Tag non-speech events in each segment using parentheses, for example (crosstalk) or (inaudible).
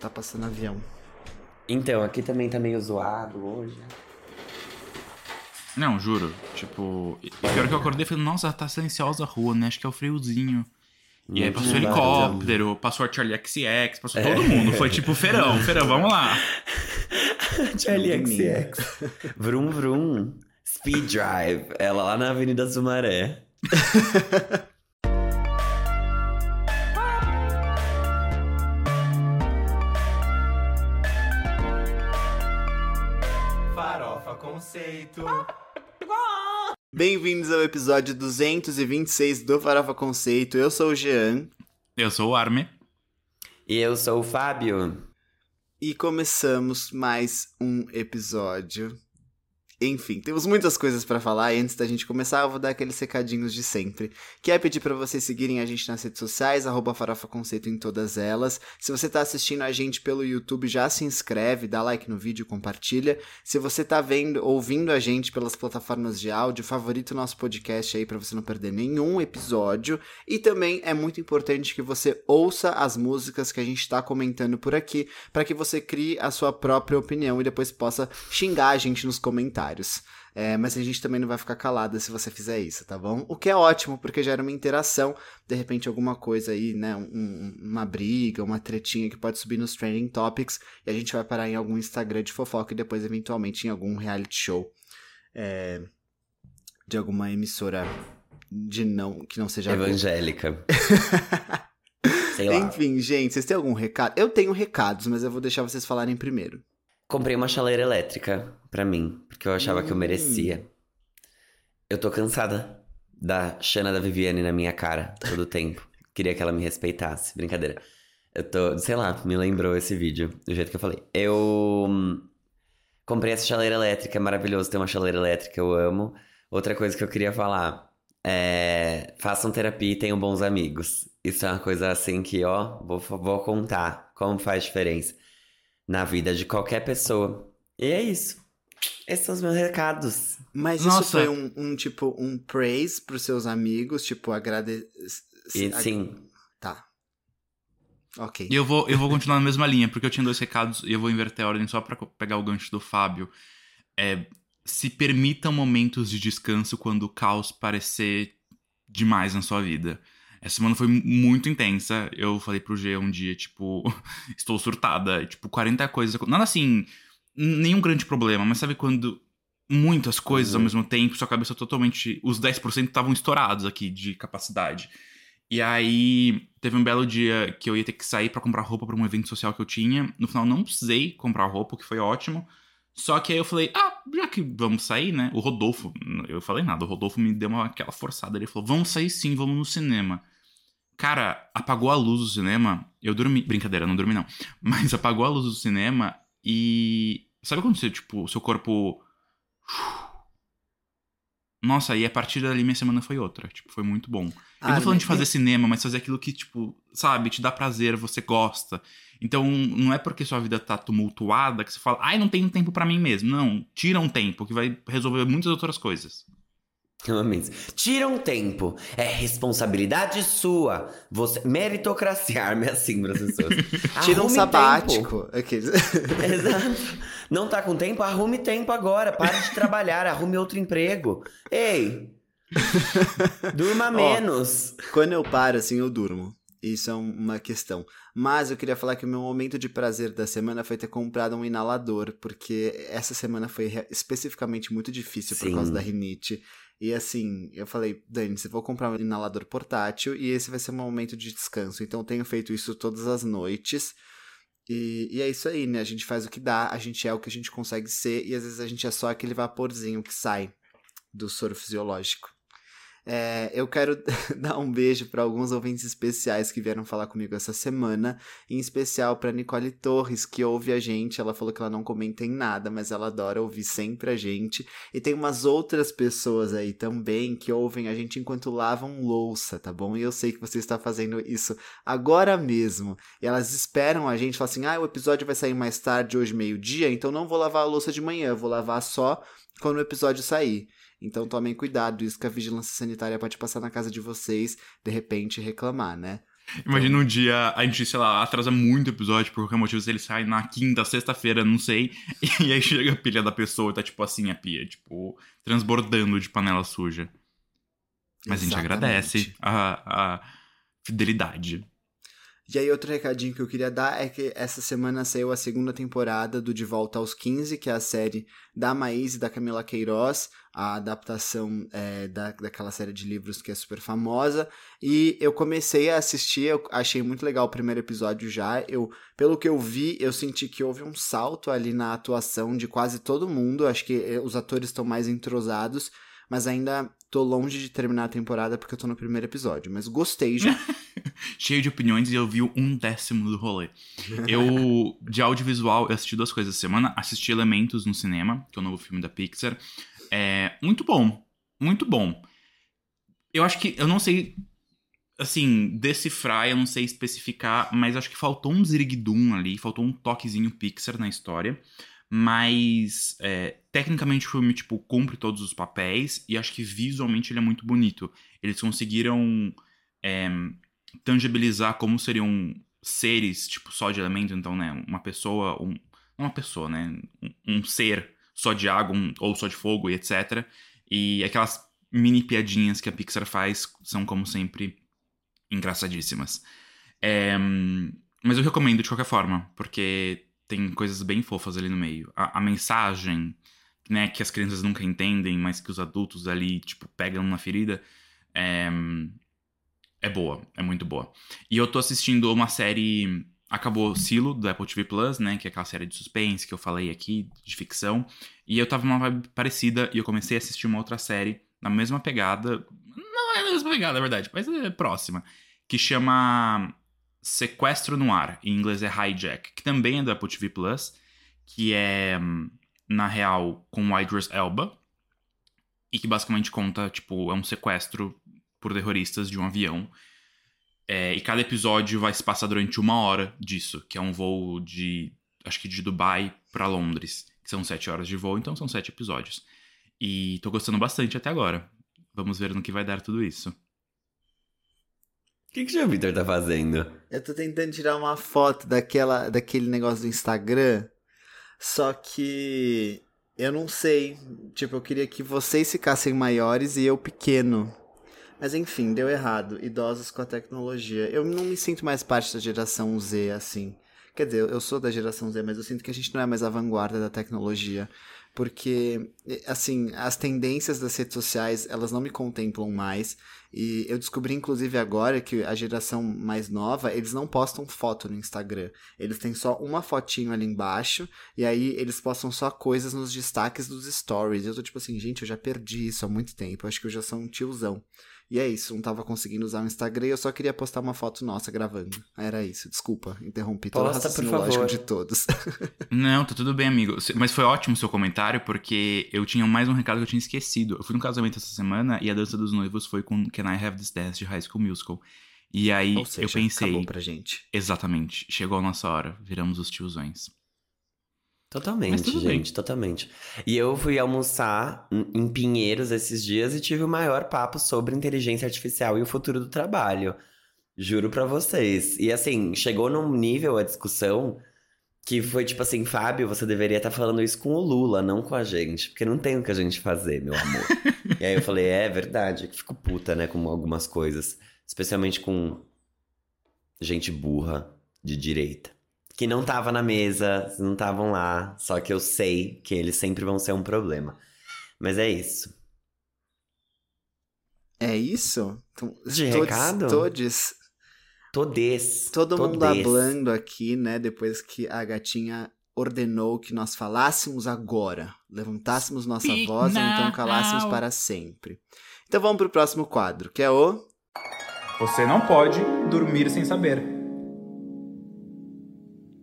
Tá passando avião. Então, aqui também tá meio zoado hoje. Não, juro. Tipo, e pior que eu acordei e falei, nossa, tá silenciosa a rua, né? Acho que é o friozinho. E aí passou helicóptero, passou a Charlie XX, passou todo mundo. Foi tipo feirão, feirão, vamos lá. (laughs) Charlie. XX. Vrum Vrum. Speed Drive. Ela lá na Avenida Sumaré. (laughs) Bem-vindos ao episódio 226 do Farofa Conceito. Eu sou o Jean Eu sou o Arme. E eu sou o Fábio. e começamos mais um episódio. Enfim, temos muitas coisas pra falar e antes da gente começar, eu vou dar aqueles recadinhos de sempre. Quer pedir pra vocês seguirem a gente nas redes sociais, arroba Farofa Conceito em todas elas. Se você tá assistindo a gente pelo YouTube, já se inscreve, dá like no vídeo, compartilha. Se você tá vendo, ouvindo a gente pelas plataformas de áudio, favorita o nosso podcast aí pra você não perder nenhum episódio. E também é muito importante que você ouça as músicas que a gente tá comentando por aqui, para que você crie a sua própria opinião e depois possa xingar a gente nos comentários. É, mas a gente também não vai ficar calada se você fizer isso, tá bom? O que é ótimo, porque gera uma interação, de repente alguma coisa aí, né? um- um- uma briga, uma tretinha que pode subir nos trending topics e a gente vai parar em algum Instagram de fofoca e depois, eventualmente, em algum reality show é, de alguma emissora de não que não seja Evangélica. (laughs) Enfim, gente, vocês têm algum recado? Eu tenho recados, mas eu vou deixar vocês falarem primeiro. Comprei uma chaleira elétrica pra mim, porque eu achava que eu Hum. merecia. Eu tô cansada da Xana da Viviane na minha cara todo o tempo. Queria que ela me respeitasse. Brincadeira. Eu tô, sei lá, me lembrou esse vídeo, do jeito que eu falei. Eu hum, comprei essa chaleira elétrica, é maravilhoso ter uma chaleira elétrica, eu amo. Outra coisa que eu queria falar é. Façam terapia e tenham bons amigos. Isso é uma coisa assim que, ó, vou, vou contar como faz diferença na vida de qualquer pessoa. E é isso. Esses são os meus recados. Mas isso Nossa. foi um, um, tipo, um praise pros seus amigos, tipo, agradecer. Sim, Tá. Ok. E eu vou, eu vou continuar na mesma linha, porque eu tinha dois recados e eu vou inverter a ordem só pra co- pegar o gancho do Fábio. É, se permitam momentos de descanso quando o caos parecer demais na sua vida. Essa semana foi muito intensa. Eu falei pro G um dia, tipo, (laughs) estou surtada. Tipo, 40 coisas. Nada assim, nenhum grande problema, mas sabe quando muitas coisas ao Uhum. mesmo tempo, sua cabeça totalmente. Os 10% estavam estourados aqui de capacidade. E aí, teve um belo dia que eu ia ter que sair pra comprar roupa pra um evento social que eu tinha. No final, não precisei comprar roupa, o que foi ótimo. Só que aí eu falei, ah, já que vamos sair, né? O Rodolfo, eu falei nada, o Rodolfo me deu uma, aquela forçada. Ele falou, vamos sair sim, vamos no cinema. Cara, apagou a luz do cinema, eu dormi. Brincadeira, não dormi não. (laughs) Mas apagou a luz do cinema e. Sabe quando você, tipo, o seu corpo. (sighs) Nossa, e a partir dali minha semana foi outra. Tipo, foi muito bom. Eu não tô falando de fazer cinema, mas fazer aquilo que, tipo, sabe, te dá prazer, você gosta. Então, não é porque sua vida tá tumultuada que você fala, ai, não tenho tempo pra mim mesmo. Não, tira um tempo que vai resolver muitas outras coisas. Eu amei isso. Tira um tempo. É responsabilidade sua. Você... Meritocracia. (laughs) Arme assim pras pessoas. (laughs) Tira um sabático. Tempo. (laughs) Exato. Não tá com tempo? Arrume tempo agora. Pare de trabalhar. Arrume outro emprego. Ei! Durma menos. Quando eu paro, assim, eu durmo. Isso é um- uma questão. Mas eu queria falar que o meu momento de prazer da semana foi ter comprado um inalador, porque essa semana foi especificamente muito difícil por Sim. causa da rinite. E assim, eu falei, Dani, você vou comprar um inalador portátil e esse vai ser um momento de descanso. Então eu tenho feito isso todas as noites. E, e é isso aí, né? A gente faz o que dá, a gente é o que a gente consegue ser, e às vezes a gente é só aquele vaporzinho que sai do soro fisiológico. É, eu quero (laughs) dar um beijo para alguns ouvintes especiais que vieram falar comigo essa semana, em especial para Nicole Torres, que ouve a gente. Ela falou que ela não comenta em nada, mas ela adora ouvir sempre a gente. E tem umas outras pessoas aí também que ouvem a gente enquanto lavam louça, tá bom? E eu sei que você está fazendo isso agora mesmo. E elas esperam a gente, falam assim: ah, o episódio vai sair mais tarde, hoje, meio-dia, então não vou lavar a louça de manhã, vou lavar só quando o episódio sair. Então tomem cuidado, isso que a vigilância sanitária pode passar na casa de vocês, de repente reclamar, né? Imagina um dia a gente, sei lá, atrasa muito o episódio por qualquer motivo, se ele sai na quinta, sexta-feira, não sei. (laughs) E aí chega a pilha da pessoa e tá tipo assim a pia, tipo, transbordando de panela suja. Mas a gente Exatamente. agradece a, a fidelidade. E aí, outro recadinho que eu queria dar é que essa semana saiu a segunda temporada do De Volta aos 15, que é a série da Maís e da Camila Queiroz, a adaptação é, da, daquela série de livros que é super famosa. E eu comecei a assistir, eu achei muito legal o primeiro episódio já. Eu, pelo que eu vi, eu senti que houve um salto ali na atuação de quase todo mundo. Acho que eh, os atores estão mais entrosados, mas ainda tô longe de terminar a temporada porque eu tô no primeiro episódio. Mas gostei já. (laughs) Cheio de opiniões e eu vi um décimo do rolê. Eu, de audiovisual, eu assisti duas coisas essa semana. Assisti Elementos no cinema, que é o novo filme da Pixar. É muito bom. Muito bom. Eu acho que. Eu não sei. Assim, decifrar, eu não sei especificar, mas acho que faltou um ziriguidum ali, faltou um toquezinho Pixar na história. Mas, é, tecnicamente, o filme, tipo, cumpre todos os papéis e acho que visualmente ele é muito bonito. Eles conseguiram é, tangibilizar como seriam seres, tipo, só de elemento. Então, né, uma pessoa, um, uma pessoa, né, um, um ser só de água um, ou só de fogo e etc. E aquelas mini piadinhas que a Pixar faz são, como sempre, engraçadíssimas. É, mas eu recomendo de qualquer forma, porque tem coisas bem fofas ali no meio. A, a, mensagem, né, que as crianças nunca entendem, mas que os adultos ali, tipo, pegam na ferida, é, é boa, é muito boa. E eu tô assistindo uma série. Acabou Silo, do Apple TV Plus, né? Que é aquela série de suspense que eu falei aqui, de ficção. E eu tava numa vibe parecida e eu comecei a assistir uma outra série na mesma pegada. Não é a mesma pegada, na verdade, mas é próxima. Que chama Sequestro no Ar, em inglês é Hijack, que também é do Apple TV Plus, que é, na real, com o Idris Elba, e que basicamente conta, tipo, é um sequestro por terroristas de um avião. É, e cada episódio vai se passar durante uma hora disso, que é um voo de, acho que de Dubai para Londres, que são sete horas de voo, então são sete episódios. E tô gostando bastante até agora. Vamos ver no que vai dar tudo isso. Que, que o João Vitor tá fazendo? Eu tô tentando tirar uma foto daquela, daquele negócio do Instagram, só que eu não sei. Tipo, eu queria que vocês ficassem maiores e eu pequeno. Mas enfim, deu errado. Idosos com a tecnologia. Eu não me sinto mais parte da geração Z, assim. Quer dizer, eu sou da geração Z, mas eu sinto que a gente não é mais a vanguarda da tecnologia. Porque, assim, as tendências das redes sociais, elas não me contemplam mais. E eu descobri, inclusive, agora que a geração mais nova, eles não postam foto no Instagram. Eles têm só uma fotinho ali embaixo, e aí eles postam só coisas nos destaques dos stories. Eu tô tipo assim, gente, eu já perdi isso há muito tempo. Acho que eu já sou um tiozão. E é isso, não tava conseguindo usar o Instagram e eu só queria postar uma foto nossa gravando. Era isso, desculpa, interrompi todo o Posta, por raciocínio favor. lógico de todos. (laughs) Não, tá tudo bem, amigo. Mas foi ótimo o seu comentário, porque eu tinha mais um recado que eu tinha esquecido. Eu fui num casamento essa semana e a dança dos noivos foi com Can I Have This Dance de High School Musical. E aí Ou seja, eu pensei, acabou pra gente. exatamente, chegou a nossa hora, viramos os tiozões. Totalmente, tudo bem. gente, totalmente. E eu fui almoçar em Pinheiros esses dias e tive o maior papo sobre inteligência artificial e o futuro do trabalho. Juro pra vocês. E assim, chegou num nível a discussão que foi tipo assim, Fábio, você deveria estar falando isso com o Lula, não com a gente, porque não tem o que a gente fazer, meu amor. (laughs) e aí eu falei, é verdade, que fico puta, né, com algumas coisas, especialmente com gente burra de direita. Que não tava na mesa, não estavam lá, só que eu sei que eles sempre vão ser um problema. Mas é isso. É isso? Então, De todos- recado? Todes, Todes. todo mundo todes. hablando aqui, né? Depois que a gatinha ordenou que nós falássemos agora, levantássemos nossa Speak voz ou então calássemos para sempre. Então vamos pro próximo quadro, que é o. Você não pode dormir sem saber.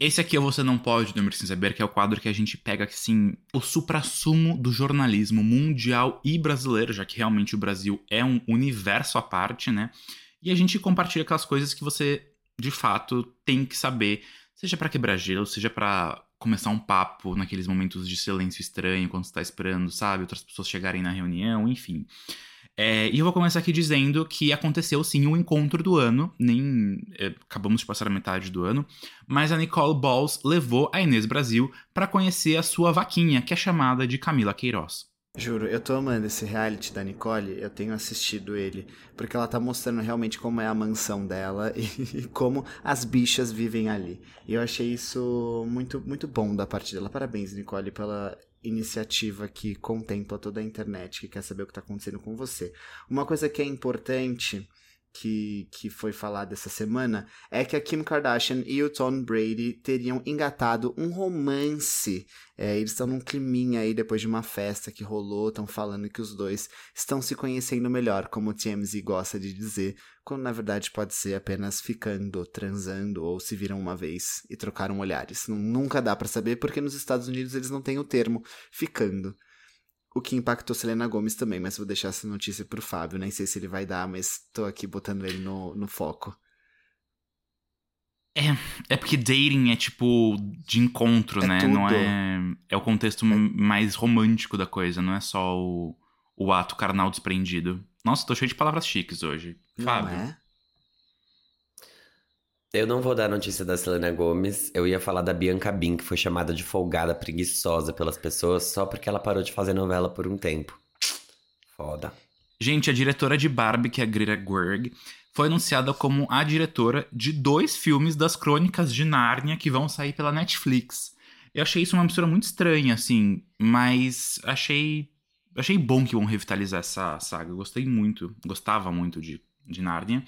Esse aqui é Você Não Pode Dormir Sem Saber, que é o quadro que a gente pega, assim, o suprassumo do jornalismo mundial e brasileiro, já que realmente o Brasil é um universo à parte, né? E a gente compartilha aquelas coisas que você, de fato, tem que saber, seja pra quebrar gelo, seja pra começar um papo naqueles momentos de silêncio estranho, quando você tá esperando, sabe? Outras pessoas chegarem na reunião, enfim. É, e eu vou começar aqui dizendo que aconteceu sim um encontro do ano, nem é, acabamos de passar a metade do ano, mas a Nicole Balls levou a Inês Brasil para conhecer a sua vaquinha, que é chamada de Camila Queiroz. Juro, eu tô amando esse reality da Nicole, eu tenho assistido ele, porque ela tá mostrando realmente como é a mansão dela e, (laughs) e como as bichas vivem ali. E eu achei isso muito, muito bom da parte dela. Parabéns, Nicole, pela iniciativa que contempla toda a internet, que quer saber o que está acontecendo com você. Uma coisa que é importante que, que foi falada essa semana é que a Kim Kardashian e o Tom Brady teriam engatado um romance. É, eles estão num climinha aí depois de uma festa que rolou, estão falando que os dois estão se conhecendo melhor, como o TMZ gosta de dizer, quando na verdade pode ser apenas ficando, transando ou se viram uma vez e trocaram olhares. Nunca dá para saber porque nos Estados Unidos eles não têm o termo ficando o que impactou Selena Gomes também, mas vou deixar essa notícia pro Fábio. Nem sei se ele vai dar, mas tô aqui botando ele no, no foco. É, é porque dating é tipo de encontro, É né? tudo. Não é. É o contexto mais romântico da coisa, não é só o, o ato carnal desprendido. Nossa, tô cheio de palavras chiques hoje. Não Fábio. é? Eu não vou dar notícia da Selena Gomes. Eu ia falar da Bianca Bin, que foi chamada de folgada preguiçosa pelas pessoas só porque ela parou de fazer novela por um tempo. Foda. Gente, a diretora de Barbie, que é a Greta Gerwig, foi anunciada como a diretora de dois filmes das Crônicas de Nárnia que vão sair pela Netflix. Eu achei isso uma mistura muito estranha, assim, mas achei achei bom que vão revitalizar essa saga. Eu gostei muito, gostava muito de, de Nárnia.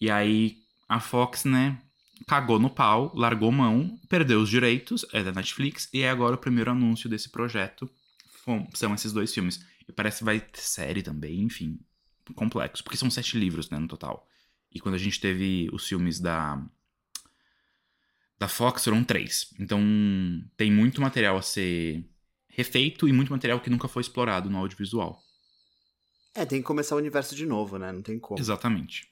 E aí a Fox, né, cagou no pau, largou mão, perdeu os direitos, é da Netflix, e é agora o primeiro anúncio desse projeto. São esses dois filmes. E parece que vai ter série também, enfim, complexo. Porque são sete livros, né, no total. E quando a gente teve os filmes da. Da Fox foram três. Então tem muito material a ser refeito e muito material que nunca foi explorado no audiovisual. É, tem que começar o universo de novo, né? Não tem como. Exatamente.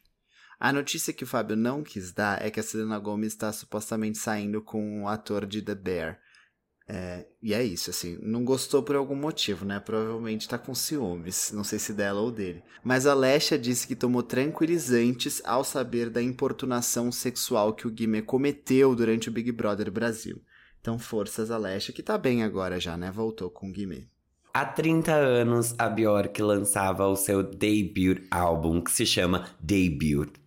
A notícia que o Fábio não quis dar é que a Selena Gomez está supostamente saindo com o ator de The Bear. É, e é isso, assim, não gostou por algum motivo, né? Provavelmente tá com ciúmes, não sei se dela ou dele. Mas a Lesha disse que tomou tranquilizantes ao saber da importunação sexual que o Guimê cometeu durante o Big Brother Brasil. Então, forças a Lesha, que tá bem agora já, né? Voltou com o Guimê. Há 30 anos, a Bjork lançava o seu debut álbum, que se chama Debut.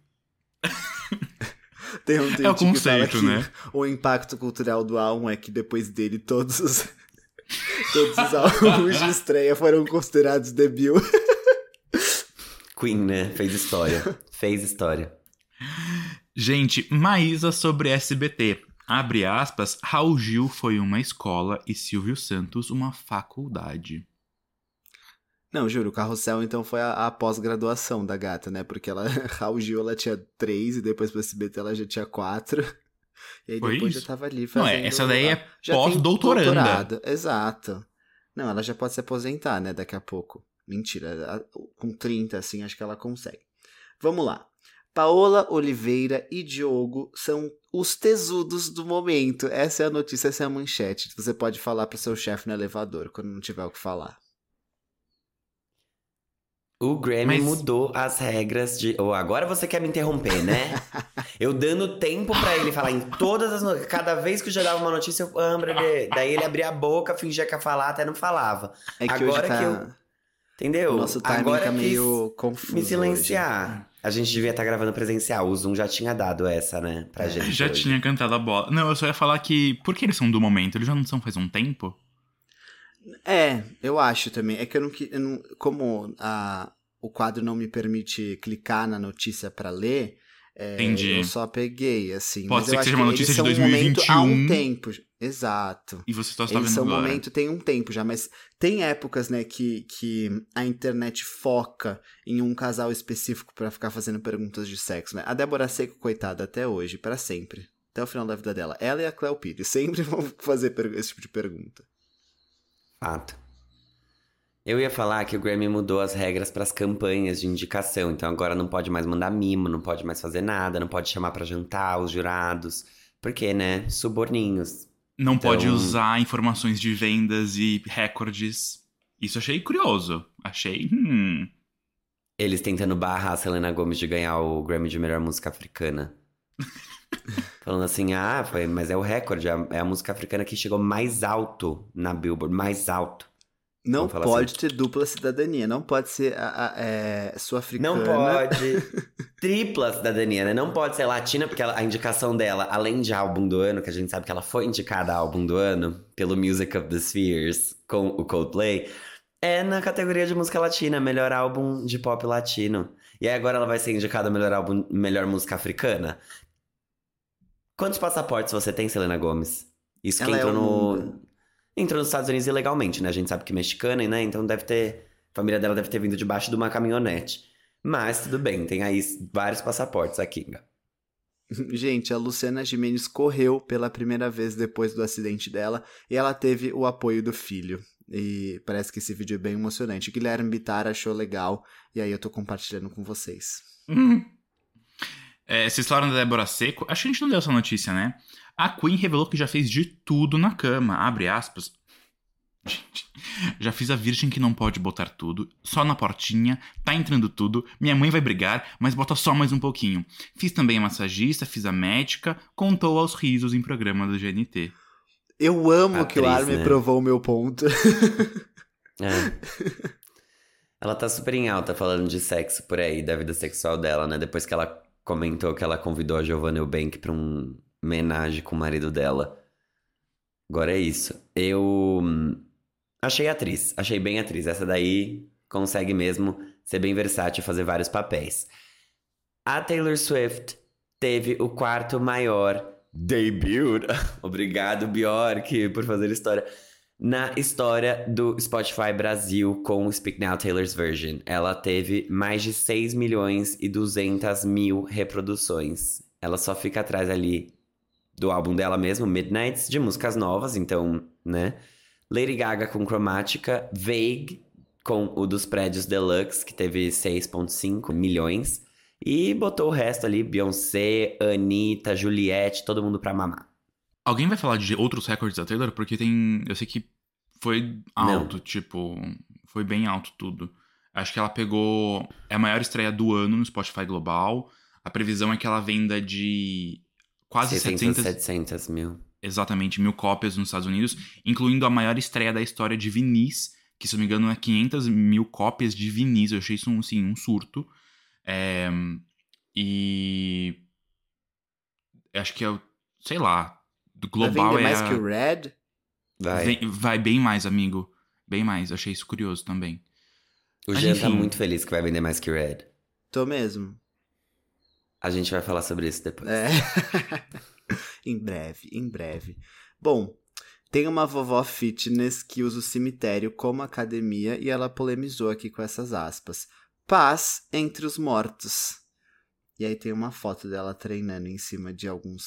(laughs) Tem um tweet É o fala conceito, que né? O impacto cultural do álbum é que depois dele todos os (laughs) todos os álbuns de estreia foram considerados debut. (laughs) Queen, né? Fez história. Fez história. Gente, Maísa sobre SBT. Abre aspas, Raul Gil foi uma escola e Silvio Santos uma faculdade. Não, juro, o Carrossel então foi a, a pós-graduação da gata, né? Porque ela, (laughs) Raul Gil, ela tinha três e depois pro SBT ela já tinha quatro. E aí Foi depois isso? já tava ali Não, fazendo... é, essa daí é pós-doutoranda. Exato. Não, ela já pode se aposentar, né, daqui a pouco. Mentira, a- com 30, assim, acho que ela consegue. Vamos lá. Paola Oliveira e Diogo são os tesudos do momento. Essa é a notícia, essa é a manchete. Você pode falar pro seu chefe no elevador quando não tiver o que falar. O Grammy Mas- mudou as regras de. Oh, agora você quer me interromper, né? (laughs) eu dando tempo pra ele falar em todas as notícias. Cada vez que eu já dava uma notícia, eu de... daí ele abria a boca, fingia que ia falar, até não falava. É que Agora hoje tá... que eu- Entendeu? O nosso timing agora tá meio confuso me hoje. silenciar. A gente devia estar gravando presencial. O Zoom já tinha dado essa, né? Pra É, gente. Já hoje. tinha cantado a bola. Não, eu só ia falar que. Por que eles são do momento? Eles já não são faz um tempo? É, eu acho também. É que eu não, eu não como a, o quadro não me permite clicar na notícia pra ler, é, Entendi. eu só peguei, assim. Pode Mas ser eu que seja uma notícia de são um momento há um 2021. tempo. Exato. E você só está Eles vendo são um agora. momento, tem um tempo já, mas tem épocas, né, que, que a internet foca em um casal específico pra ficar fazendo perguntas de sexo, né? A Débora Seco, coitada, até hoje, pra sempre. Até o final da vida dela. Ela e a Cleo Pires sempre (laughs) vão fazer esse tipo de pergunta. Fato. Eu ia falar que o Grammy mudou as regras para as campanhas de indicação, então agora não pode mais mandar mimo, não pode mais fazer nada, não pode chamar pra jantar os jurados, porque, né, suborninhos. Não Então- pode usar informações de vendas e recordes. Isso achei curioso. Achei. Hum. Eles tentando barrar a Selena Gomez de ganhar o Grammy de melhor música africana. (laughs) Falando assim, ah, foi, mas é o recorde, é é a música africana que chegou mais alto na Billboard, mais alto. Não pode assim. ter dupla cidadania, não pode ser a, a- é, sul-africana. Não pode. (laughs) Tripla cidadania, né? Não pode ser latina, porque ela- a indicação dela, além de álbum do ano, que a gente sabe que ela foi indicada a álbum do ano pelo Music of the Spheres com o Coldplay, é na categoria de música latina, melhor álbum de pop latino. E aí agora ela vai ser indicada a melhor álbum, melhor música africana. Quantos passaportes você tem, Selena Gomes? Isso que Ela é entrou o no. Entrou nos Estados Unidos ilegalmente, né? A gente sabe que mexicana, né? Então deve ter. A família dela deve ter vindo debaixo de uma caminhonete. Mas tudo bem, tem aí vários passaportes aqui. (laughs) Gente, a Luciana Gimenez correu pela primeira vez depois do acidente dela e ela teve o apoio do filho. E parece que esse vídeo é bem emocionante. O Guilherme Bittar achou legal e aí eu tô compartilhando com vocês. É, vocês falaram da Débora Seco. Acho que a gente não deu essa notícia, né? A Queen revelou que já fez de tudo na cama. Abre aspas. Gente, já fiz a virgem que não pode botar tudo, só na portinha, tá entrando tudo, minha mãe vai brigar, mas bota só mais um pouquinho. Fiz também a massagista, fiz a médica, contou aos risos em programa do GNT. Eu amo que o Atriz, Armin né? provou o meu ponto. É. ela tá super em alta falando de sexo por aí, da vida sexual dela, né? Depois que ela comentou que ela convidou a Giovanna Eubank pra um homenagem com o marido dela. Agora é isso. Eu hum, achei atriz, achei bem atriz. Essa daí consegue mesmo ser bem versátil e fazer vários papéis. A Taylor Swift teve o quarto maior debut. (laughs) Obrigado, Bjork, por fazer história. Na história do Spotify Brasil com o Speak Now Taylor's Version. Ela teve mais de 6 milhões e 200 mil reproduções. Ela só fica atrás ali do álbum dela mesmo, Midnights, de músicas novas, então, né? Lady Gaga com Chromatica, Vague com o dos prédios Deluxe, que teve 6,5 milhões. E botou o resto ali, Beyoncé, Anitta, Juliette, todo mundo pra mamar. Alguém vai falar de outros recordes da Taylor? Porque tem. Eu sei que foi alto, tipo. Foi bem alto tudo. Acho que ela pegou. É a maior estreia do ano no Spotify Global. A previsão é que ela venda de quase 600, 700, 700 mil. exatamente mil cópias nos Estados Unidos, incluindo a maior estreia da história de vinis, que se eu não me engano é 500 mil cópias de vinis. Eu achei isso um, assim, um surto. É, e acho que é, o- sei lá, do Vai global vender é mais a- que o Red? Vai. Vem- vai bem mais, amigo. Bem mais. Achei isso curioso também. o Jean tá muito feliz que vai vender mais que Red. Tô mesmo. A gente vai falar sobre isso depois. É. (laughs) em breve, em breve. Bom, tem uma vovó fitness que usa o cemitério como academia e ela polemizou aqui com essas aspas. Paz entre os mortos. E aí tem uma foto dela treinando em cima de alguns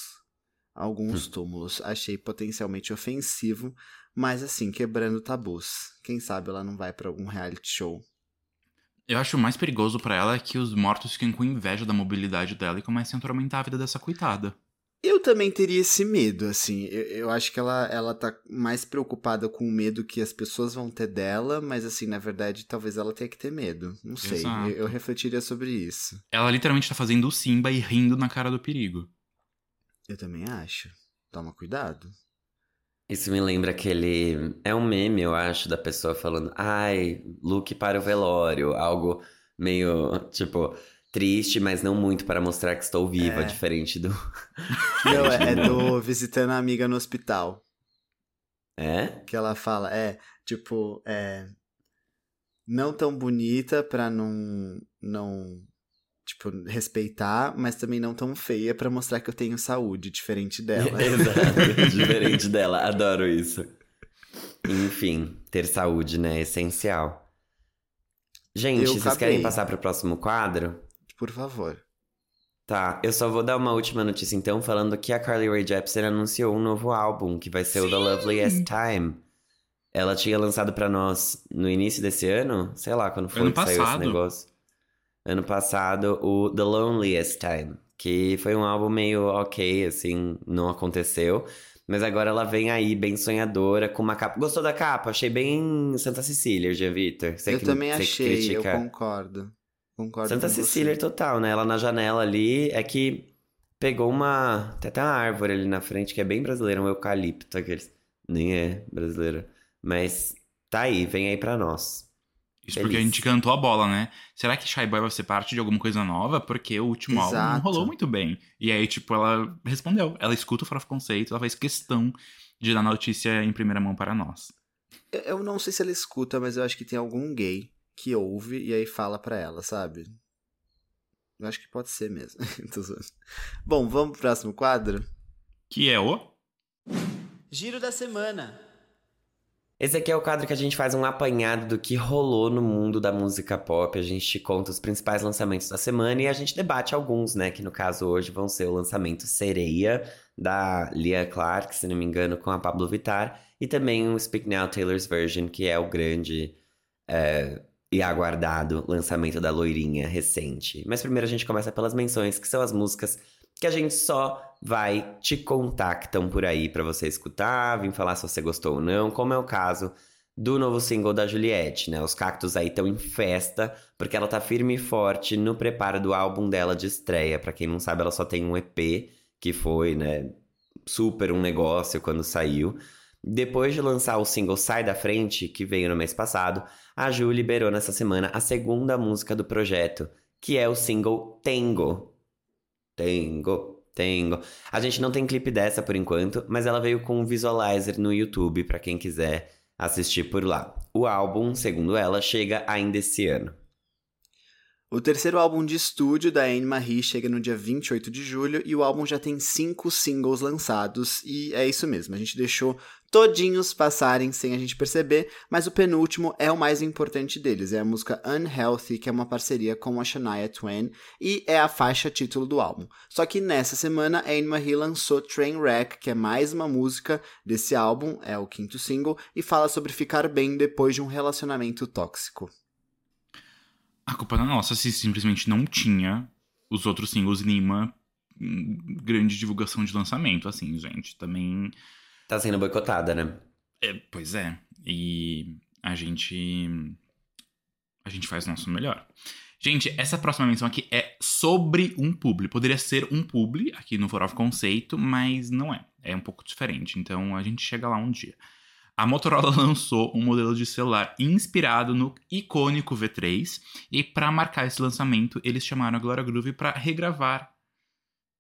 alguns túmulos. Achei potencialmente ofensivo, mas assim, quebrando tabus. Quem sabe ela não vai pra algum reality show. Eu acho mais perigoso pra ela é que os mortos fiquem com inveja da mobilidade dela e comecem a atormentar a vida dessa coitada. Eu também teria esse medo, assim. Eu, eu acho que ela, ela tá mais preocupada com o medo que as pessoas vão ter dela, mas, assim, na verdade, talvez ela tenha que ter medo. Não sei. Eu, eu refletiria sobre isso. Ela literalmente tá fazendo o Simba e rindo na cara do perigo. Eu também acho. Toma cuidado. Isso me lembra aquele. É um meme, eu acho, da pessoa falando, ai, look para o velório. Algo meio, tipo, triste, mas não muito para mostrar que estou viva, É. diferente do. (laughs) Não, é, é do Visitando a Amiga no Hospital. É? Que ela fala, é, tipo, é. Não tão bonita pra não. Não. Tipo, respeitar, mas também não tão feia pra mostrar que eu tenho saúde, diferente (laughs) dela. Exato, diferente dela, adoro isso. Enfim, ter saúde, né? É essencial. Gente, Eu vocês acabei. querem passar para o próximo quadro? Por favor. Tá, eu só vou dar uma última notícia então, falando que a Carly Rae Jepsen anunciou um novo álbum, que vai ser o The Loveliest Time. Ela tinha lançado pra nós no início desse ano, sei lá quando foi Ano que saiu esse passado. negócio. Ano passado, o The Loneliest Time, que foi um álbum meio ok, assim, não aconteceu. Mas agora ela vem aí, bem sonhadora, com uma capa. Gostou da capa? Achei bem Santa Cecília, Jean Vitor. Eu que- também achei, eu concordo. Concordo Santa com você. Cecília total, né? Ela na janela ali é que pegou uma. Tem até uma árvore ali na frente que é bem brasileira, um eucalipto, aqueles. Nem é brasileira. Mas tá aí, vem aí pra nós. Isso porque a Feliz. gente cantou a bola, né? Será que Shy Boy vai ser parte de alguma coisa nova? Porque o último álbum não Exato. rolou muito bem. E aí, tipo, ela respondeu. Ela escuta o Fora Conceito, ela faz questão de dar notícia em primeira mão para nós. Eu- não sei se ela escuta, mas eu acho que tem algum gay que ouve e aí fala pra ela, sabe? Eu acho que pode ser mesmo. (laughs) Bom, vamos pro próximo quadro? Que é o. Giro da semana. Esse aqui é o quadro que a gente faz um apanhado do que rolou no mundo da música pop. A gente te conta os principais lançamentos da semana e a gente debate alguns, né? Que no caso hoje vão ser o lançamento Sereia, da Lia Clark, se não me engano, com a Pablo Vittar. E também o Speak Now Taylor's Version, que é o grande é, e aguardado lançamento da loirinha recente. Mas primeiro a gente começa pelas menções, que são as músicas que a gente só vai te contactam por aí pra você escutar, vir falar se você gostou ou não, como é o caso do novo single da Juliette, né? Os cactos aí estão em festa, porque ela tá firme e forte no preparo do álbum dela de estreia. Pra quem não sabe, ela só tem um EP, que foi, né, super um negócio quando saiu. Depois de lançar o single Sai da Frente, que veio no mês passado, a Ju liberou nessa semana a segunda música do projeto, que é o single Tango. Tango, Tango. A gente não tem clipe dessa por enquanto, mas ela veio com um visualizer no YouTube pra quem quiser assistir por lá. O álbum, segundo ela, chega ainda esse ano. O terceiro álbum de estúdio da Anne Marie chega no dia 28 de julho e o álbum já tem cinco singles lançados. E é isso mesmo, a gente deixou todinhos passarem sem a gente perceber, mas o penúltimo é o mais importante deles. É a música Unhealthy, que é uma parceria com a Shania Twain e é a faixa título do álbum. Só que nessa semana a Anne Marie lançou Trainwreck, que é mais uma música desse álbum, é o quinto single, e fala sobre ficar bem depois de um relacionamento tóxico. A culpa não é nossa se simplesmente não tinha os outros singles nenhuma hum, grande divulgação de lançamento, assim, gente. Também. Tá sendo boicotada, né? É, pois é. E a gente. A gente faz o nosso melhor. Gente, essa próxima menção aqui é sobre um publi. Poderia ser um publi aqui no For of Conceito, mas não é. É um pouco diferente. Então a gente chega lá um dia. A Motorola (laughs) lançou um modelo de celular inspirado no icônico V3 e para marcar esse lançamento, eles chamaram a Gloria Groove para regravar,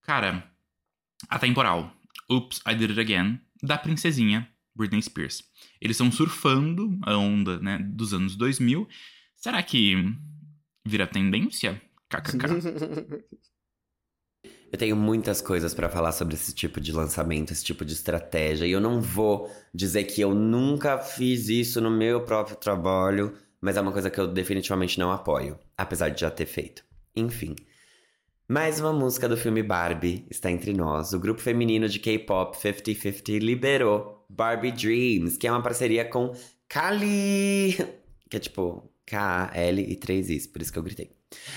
cara, a temporal Oops, I Did It Again da princesinha Britney Spears. Eles estão surfando a onda, né, dos anos 2000. Será que vira tendência? KKK. (laughs) Eu tenho muitas coisas pra falar sobre esse tipo de lançamento, esse tipo de estratégia, e eu não vou dizer que eu nunca fiz isso no meu próprio trabalho, mas é uma coisa que eu definitivamente não apoio, apesar de já ter feito. Enfim. Mais uma música do filme Barbie está entre nós. O grupo feminino de K-pop 5050 liberou Barbie Dreams, que é uma parceria com Kali, que é tipo K-L e 3 Is, por isso que eu gritei.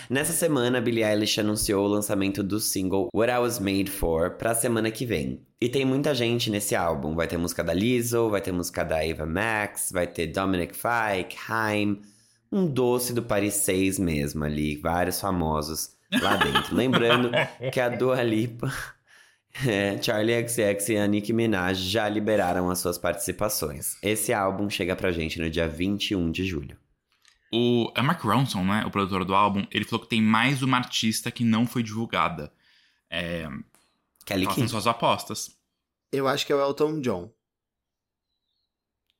Nessa semana, a Billie Eilish anunciou o lançamento do single What I Was Made For pra semana que vem. E tem muita gente nesse álbum. Vai ter música da Lizzo, vai ter música da Ava Max, vai ter Dominic Fike, Haim, um doce do Paris 6 mesmo ali, vários famosos lá dentro. Lembrando que a Dua Lipa, (laughs) é, Charlie XX e a Nicki Minaj já liberaram as suas participações. Esse álbum chega pra gente no dia 21 de julho. O é Mark Ronson, né, o produtor do álbum, ele falou que tem mais uma artista que não foi divulgada. É, Kelly façam Key. suas apostas. Eu acho que é o Elton John.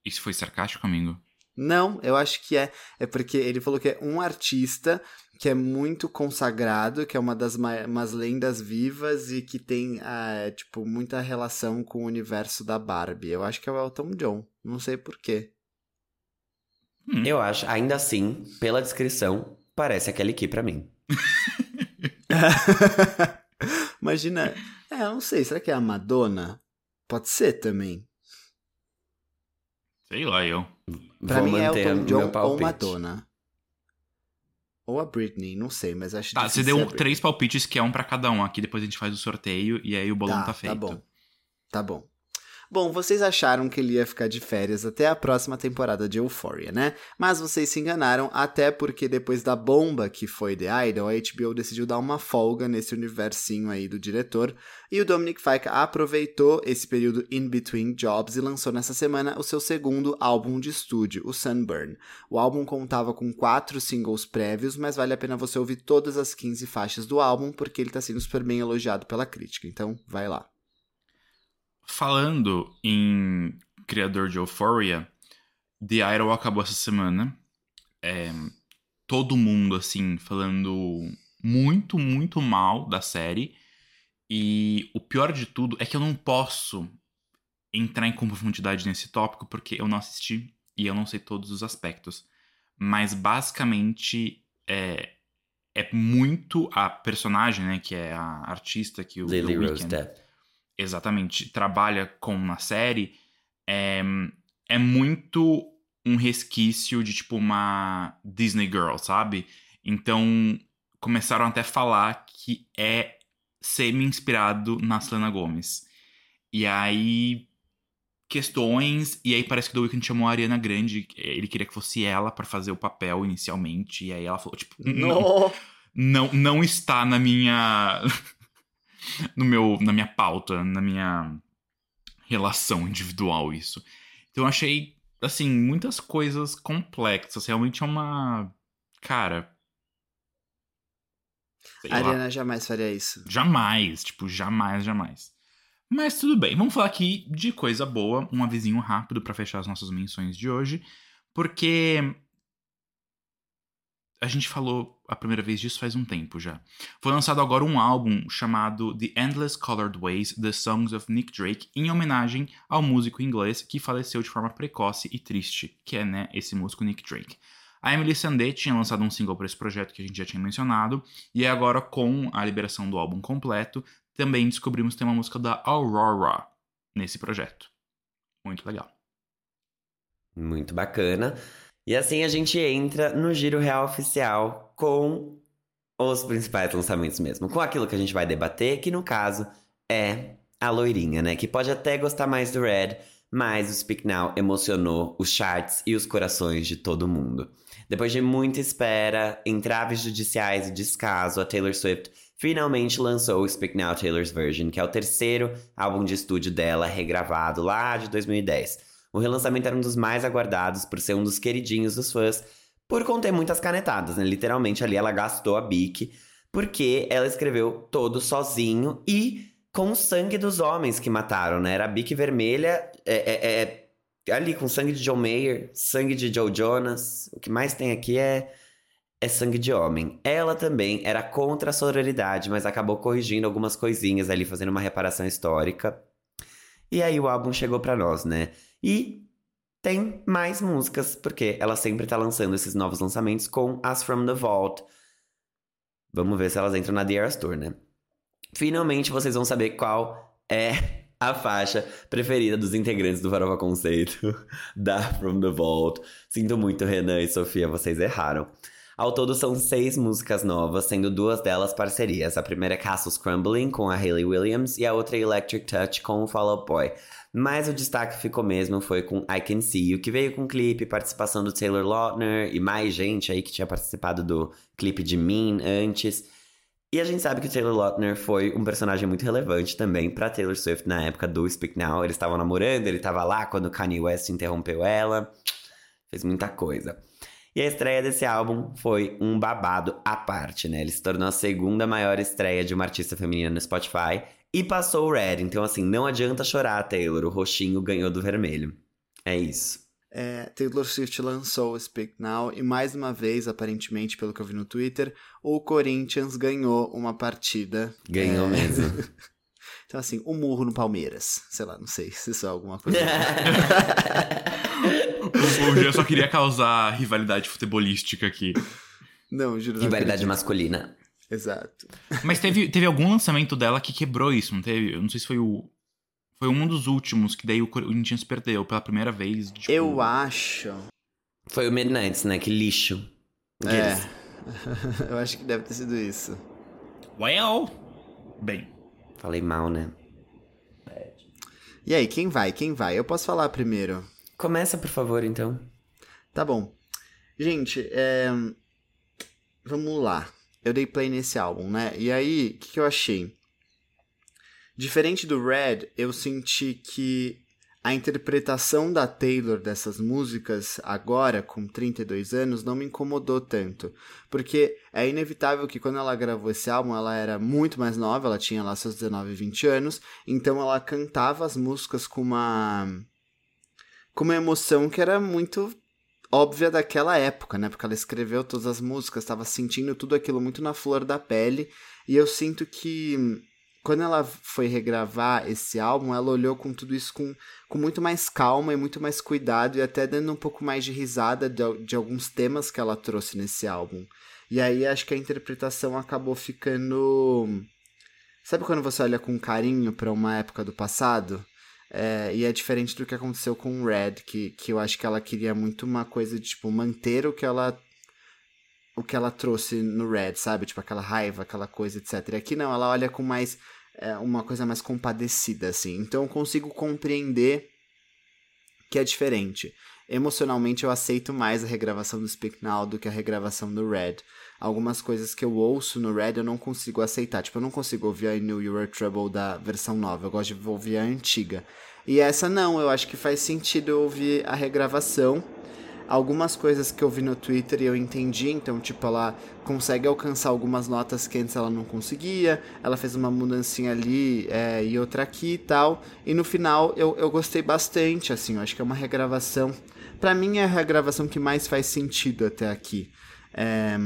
Isso foi sarcástico, amigo? Não, eu acho que é. É porque ele falou que é um artista que é muito consagrado, que é uma das ma- umas lendas vivas e que tem, ah, tipo, muita relação com o universo da Barbie. Eu acho que é o Elton John. Não sei porquê. Hum. Eu acho, ainda assim, pela descrição, parece a Kelly Key pra mim. (laughs) Imagina. É, eu não sei. Será que é a Madonna? Pode ser também. Sei lá, eu. Pra Vou mim é manter Elton John ou. Madonna. Ou a Britney, não sei, mas acho Tá, você deu três palpites que é um pra cada um aqui, depois a gente faz o sorteio e aí o bolão tá, feito. Tá bom. Tá bom. Bom, vocês acharam que ele ia ficar de férias até a próxima temporada de Euphoria, né? Mas vocês se enganaram, até porque depois da bomba que foi The Idol, a HBO decidiu dar uma folga nesse universinho aí do diretor, e o Dominic Fike aproveitou esse período in between jobs e lançou nessa semana o seu segundo álbum de estúdio, o Sunburn. O álbum contava com quatro singles prévios, mas vale a pena você ouvir todas as 15 faixas do álbum, porque ele tá sendo super bem elogiado pela crítica, então vai lá. Falando em criador de Euphoria, The Idol acabou essa semana. É, todo mundo, assim, falando muito, muito mal da série. E o pior de tudo é que eu não posso entrar em profundidade nesse tópico porque eu não assisti e eu não sei todos os aspectos. Mas basicamente é, é muito a personagem, né, que é a artista que o Lily Rose Depp. Exatamente trabalha com na série é, é muito um resquício de tipo uma Disney Girl, sabe? Então começaram até a falar que é semi-inspirado na Selena Gomez. E aí questões e aí parece que o The Weeknd chamou a Ariana Grande, ele queria que fosse ela pra fazer o papel inicialmente e aí ela falou tipo, não, (laughs) não, não está na minha. No meu, na minha pauta, na minha relação individual, isso. Então eu achei, assim, muitas coisas complexas. Realmente é uma. Cara. A lá. Ariana jamais faria isso. Jamais, tipo, jamais, jamais. Mas tudo bem, vamos falar aqui de coisa boa, um avisinho rápido pra fechar as nossas menções de hoje, porque a gente falou a primeira vez disso faz um tempo já. Foi lançado agora um álbum chamado The Endless Colored Ways: The Songs of Nick Drake, em homenagem ao músico inglês que faleceu de forma precoce e triste, que é, né, esse músico Nick Drake. A Emily Sandé tinha lançado um single para esse projeto que a gente já tinha mencionado, e agora com a liberação do álbum completo, também descobrimos que tem uma música da Aurora nesse projeto. Muito legal. Muito bacana. E assim a gente entra no Giro Real Oficial com os principais lançamentos mesmo. Com aquilo que a gente vai debater, que no caso é a loirinha, né? Que pode até gostar mais do Red, mas o Speak Now emocionou os charts e os corações de todo mundo. Depois de muita espera, entraves judiciais e descaso, a Taylor Swift finalmente lançou o Speak Now Taylor's Version, que é o terceiro álbum de estúdio dela regravado lá de 2010. O relançamento era um dos mais aguardados por ser um dos queridinhos dos fãs, por conter muitas canetadas, né? Literalmente ali ela gastou a bique, porque ela escreveu todo sozinho e com o sangue dos homens que mataram, né? Era a bique vermelha, é, é- é ali com sangue de John Mayer, sangue de Joe Jonas. O que mais tem aqui é, é sangue de homem. Ela também era contra a sororidade, mas acabou corrigindo algumas coisinhas ali, fazendo uma reparação histórica. E aí o álbum chegou pra nós, né? E tem mais músicas, porque ela sempre tá lançando esses novos lançamentos com as From the Vault. Vamos ver se elas entram na The Tour, né? Finalmente vocês vão saber qual é a faixa preferida dos integrantes do Farofa Conceito (laughs) da From the Vault. Sinto muito, Renan e Sofia, vocês erraram. Ao todo são seis músicas novas, sendo duas delas parcerias. A primeira é Castles Crumbling com a Hayley Williams e a outra é Electric Touch com o Fall Out Boy. Mas o destaque ficou mesmo foi com I Can See You, que veio com clipe, participação do Taylor Lautner e mais gente aí que tinha participado do clipe de Mean antes. E a gente sabe que o Taylor Lautner foi um personagem muito relevante também pra Taylor Swift na época do Speak Now. Eles estavam namorando, ele tava lá quando Kanye West interrompeu ela. Fez muita coisa. E a estreia desse álbum foi um babado à parte, né? Ele se tornou a segunda maior estreia de uma artista feminina no Spotify e passou o Red. Então, assim, não adianta chorar, Taylor. O roxinho ganhou do vermelho. É isso. É, Taylor Swift lançou o Speak Now e mais uma vez, aparentemente, pelo que eu vi no Twitter, o Corinthians ganhou uma partida. Ganhou É, mesmo. (laughs) Então, assim, um murro no Palmeiras. Sei lá, não sei (laughs) se isso é alguma coisa. (laughs) O Jean só queria causar rivalidade futebolística aqui. não, juro. não Rivalidade acredito. masculina. Exato. Mas teve, teve algum lançamento dela que quebrou isso, não teve? Eu não sei se foi o. Foi um dos últimos, que daí o Corinthians perdeu pela primeira vez. Tipo, Eu acho. Foi o Midnights, né? Que lixo. É. (laughs) Eu acho que deve ter sido isso. Well. Bem. Falei mal, né? E aí, quem vai? Quem vai? Eu posso falar primeiro. Começa, por favor, então. Tá bom. Gente, é... vamos lá. Eu dei play nesse álbum, né? E aí, o que, que eu achei? Diferente do Red, eu senti que a interpretação da Taylor dessas músicas, agora com 32 anos, não me incomodou tanto. Porque é inevitável que quando ela gravou esse álbum, ela era muito mais nova, ela tinha lá seus 19, 20 anos, então ela cantava as músicas com uma. com uma emoção que era muito óbvia daquela época, né? Porque ela escreveu todas as músicas, estava sentindo tudo aquilo muito na flor da pele, e eu sinto que quando ela foi regravar esse álbum, ela olhou com tudo isso com, com muito mais calma e muito mais cuidado e até dando um pouco mais de risada de, de alguns temas que ela trouxe nesse álbum. E aí acho que a interpretação acabou ficando. Sabe quando você olha com carinho para uma época do passado? É, e é diferente do que aconteceu com o Red, que, que eu acho que ela queria muito uma coisa de, tipo, manter o que ela o que ela trouxe no Red, sabe? Tipo, aquela raiva, aquela coisa, etc. E aqui não, ela olha com mais. É, uma coisa mais compadecida, assim. Então eu consigo compreender que é diferente. Emocionalmente eu aceito mais a regravação do Speak Now do que a regravação do Red. Algumas coisas que eu ouço no Red eu não consigo aceitar. Tipo, eu não consigo ouvir a I Knew You Were Trouble da versão nova. Eu gosto de ouvir a antiga. E essa não, eu acho que faz sentido eu ouvir a regravação algumas coisas que eu vi no Twitter e eu entendi, então, tipo, ela consegue alcançar algumas notas que antes ela não conseguia, ela fez uma mudancinha ali é, e outra aqui e tal, e no final eu, eu gostei bastante, assim, eu acho que é uma regravação, para mim é a regravação que mais faz sentido até aqui. É,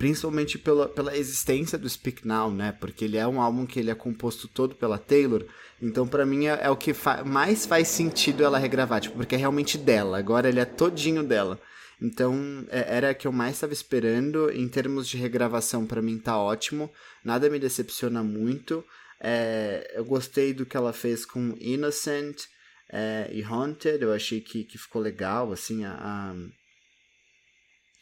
principalmente pela, pela existência do Speak Now, né? Porque ele é um álbum que ele é composto todo pela Taylor, então para mim é, é, o que fa mais faz sentido ela regravar, tipo, porque é realmente dela, agora ele é todinho dela. Então é, era a que eu mais estava esperando, em termos de regravação para mim tá ótimo, nada me decepciona muito, é, eu gostei do que ela fez com Innocent é, e Haunted, eu achei que, que ficou legal, assim, a, a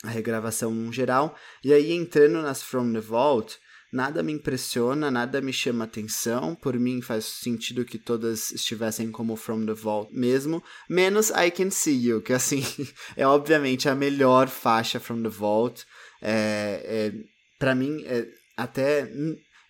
a regravação no geral. E aí, entrando nas From the Vault, nada me impressiona, nada me chama atenção. Por mim, faz sentido que todas estivessem como From the Vault mesmo, menos I Can See You, que assim, (laughs) é obviamente a melhor faixa From the Vault. É, é, para mim, é, até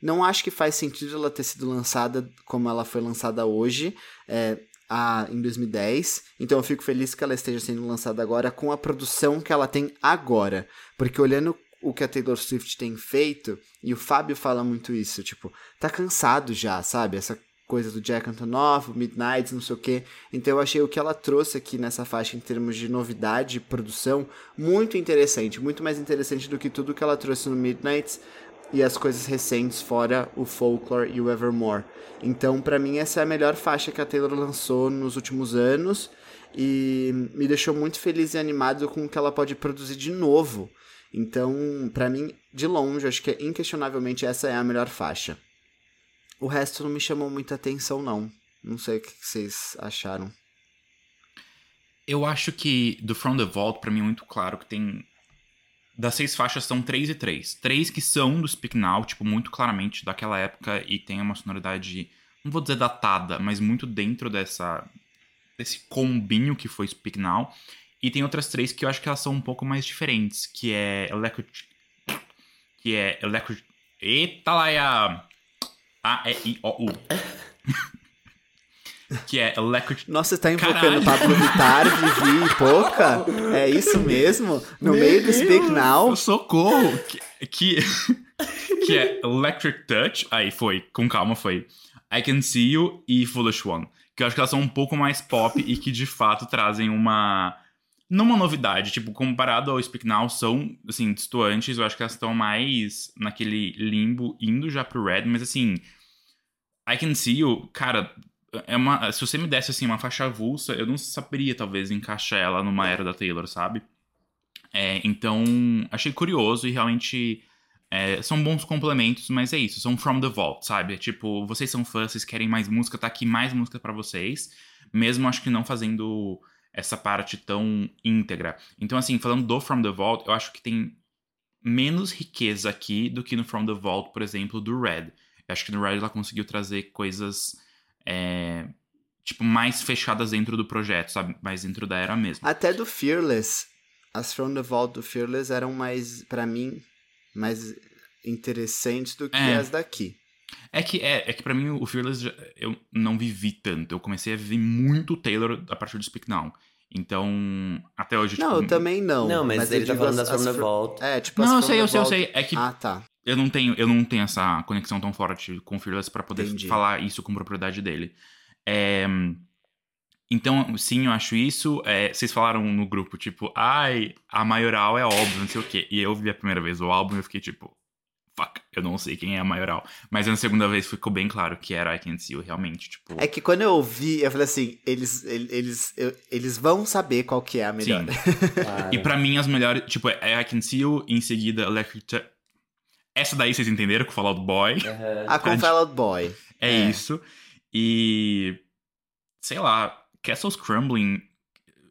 não acho que faz sentido ela ter sido lançada como ela foi lançada hoje. É, a, em 2010. Então eu fico feliz que ela esteja sendo lançada agora com a produção que ela tem agora. Porque olhando o que a Taylor Swift tem feito, e o Fábio fala muito isso, tipo, tá cansado já, sabe? Essa coisa do Jack Antonoff, Midnight, não sei o quê. Então eu achei o que ela trouxe aqui nessa faixa em termos de novidade e produção muito interessante, muito mais interessante do que tudo que ela trouxe no Midnight e as coisas recentes fora o Folklore e o Evermore. Então, para mim, essa é a melhor faixa que a Taylor lançou nos últimos anos e me deixou muito feliz e animado com o que ela pode produzir de novo. Então, para mim, de longe, acho que inquestionavelmente essa é a melhor faixa. O resto não me chamou muita atenção, não. Não sei o que vocês acharam. Eu acho que do From the Vault, para mim, é muito claro que tem das seis faixas são três e três. Três que são do Speak Now, tipo, muito claramente daquela época e tem uma sonoridade, não vou dizer datada, mas muito dentro dessa desse combinho que foi Speak Now. E tem outras três que eu acho que elas são um pouco mais diferentes, que é Electric... Que é Electric... Eita lá, é a... A-E-I-O-U. Que é Electric. Nossa, você tá invocando Pablo Vittar, Vivi e Poca? É isso mesmo? No Meu meio do Speak Now? Socorro! Que, que, (laughs) que é Electric Touch. Aí foi, com calma, foi. I Can See You e Foolish One. Que eu acho que elas são um pouco mais pop e que de fato trazem uma. Não uma novidade, tipo, comparado ao Speak Now, são, assim, distantes. Eu acho que elas estão mais naquele limbo indo já pro Red, mas assim. I Can See You, cara, é uma, se você me desse assim uma faixa avulsa, eu não saberia talvez encaixar ela numa era da Taylor, sabe? É, então, achei curioso e realmente é, são bons complementos, mas é isso, são from the vault, sabe? É tipo, vocês são fãs, vocês querem mais música, tá aqui mais música para vocês, mesmo acho que não fazendo essa parte tão íntegra. Então, assim, falando do From the Vault, eu acho que tem menos riqueza aqui do que no From the Vault, por exemplo, do Red. Eu acho que no Red ela conseguiu trazer coisas é, tipo, mais fechadas dentro do projeto, sabe? Mais dentro da era mesmo. Até do Fearless, as From the Vault do Fearless eram mais, pra mim, mais interessantes do que É. as daqui. É que, é, é que pra mim o Fearless já- eu não vivi tanto. Eu comecei a viver muito Taylor a partir do Speak Now. Então, até hoje, Não, tipo... eu também não. Não, mas, ele eu tá falando as- das From the Vault. É, tipo, as Não, eu sei, eu sei, eu sei. É que Ah, tá. Eu não tenho, eu não tenho essa conexão tão forte com o Fearless pra poder Entendi. falar isso com propriedade dele. É, então, sim, eu acho isso. É, vocês falaram no grupo, tipo, ai, a maioral é óbvio, não sei o quê. E eu vi a primeira vez o álbum e eu fiquei tipo, fuck, eu não sei quem é a maioral. Mas na segunda vez ficou bem claro que era I Can't See You, realmente, tipo... É que quando eu ouvi, eu falei assim, eles, eles, eles, vão saber qual que é a melhor. Claro. (laughs) E pra mim, as melhores, tipo, é I Can See You, em seguida Electric Essa daí vocês entenderam, com o Fall Out Boy. Aham. A com Fall Out Boy. É, É. isso. E. Sei lá, Castles Crumbling,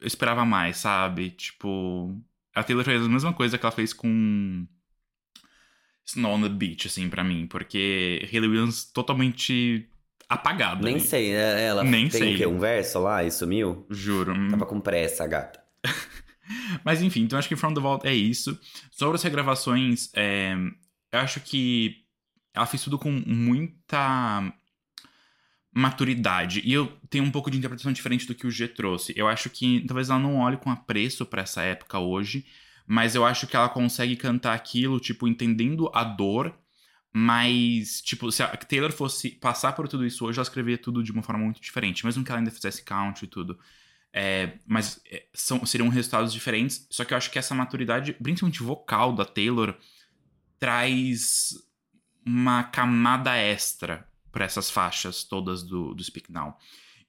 eu esperava mais, sabe? Tipo. A Taylor fez a mesma coisa que ela fez com. Snow on the Beach, assim, pra mim. Porque Hayley Williams totalmente apagada. Nem né? sei, é, ela Nem tem sei. o quê? Um verso lá e sumiu? Juro. Tava com pressa, gata. (laughs) Mas enfim, então acho que From the Vault é isso. Sobre as regravações, é, eu acho que ela fez tudo com muita maturidade. E eu tenho um pouco de interpretação diferente do que o G trouxe. Eu acho que talvez ela não olhe com apreço pra essa época hoje, mas eu acho que ela consegue cantar aquilo, tipo, entendendo a dor. Mas, tipo, se a Taylor fosse passar por tudo isso hoje, ela escreveria tudo de uma forma muito diferente, mesmo que ela ainda fizesse country e tudo. É, mas é, são, seriam resultados diferentes. Só que eu acho que essa maturidade, principalmente vocal da Taylor, traz uma camada extra para essas faixas todas do, do Speak Now.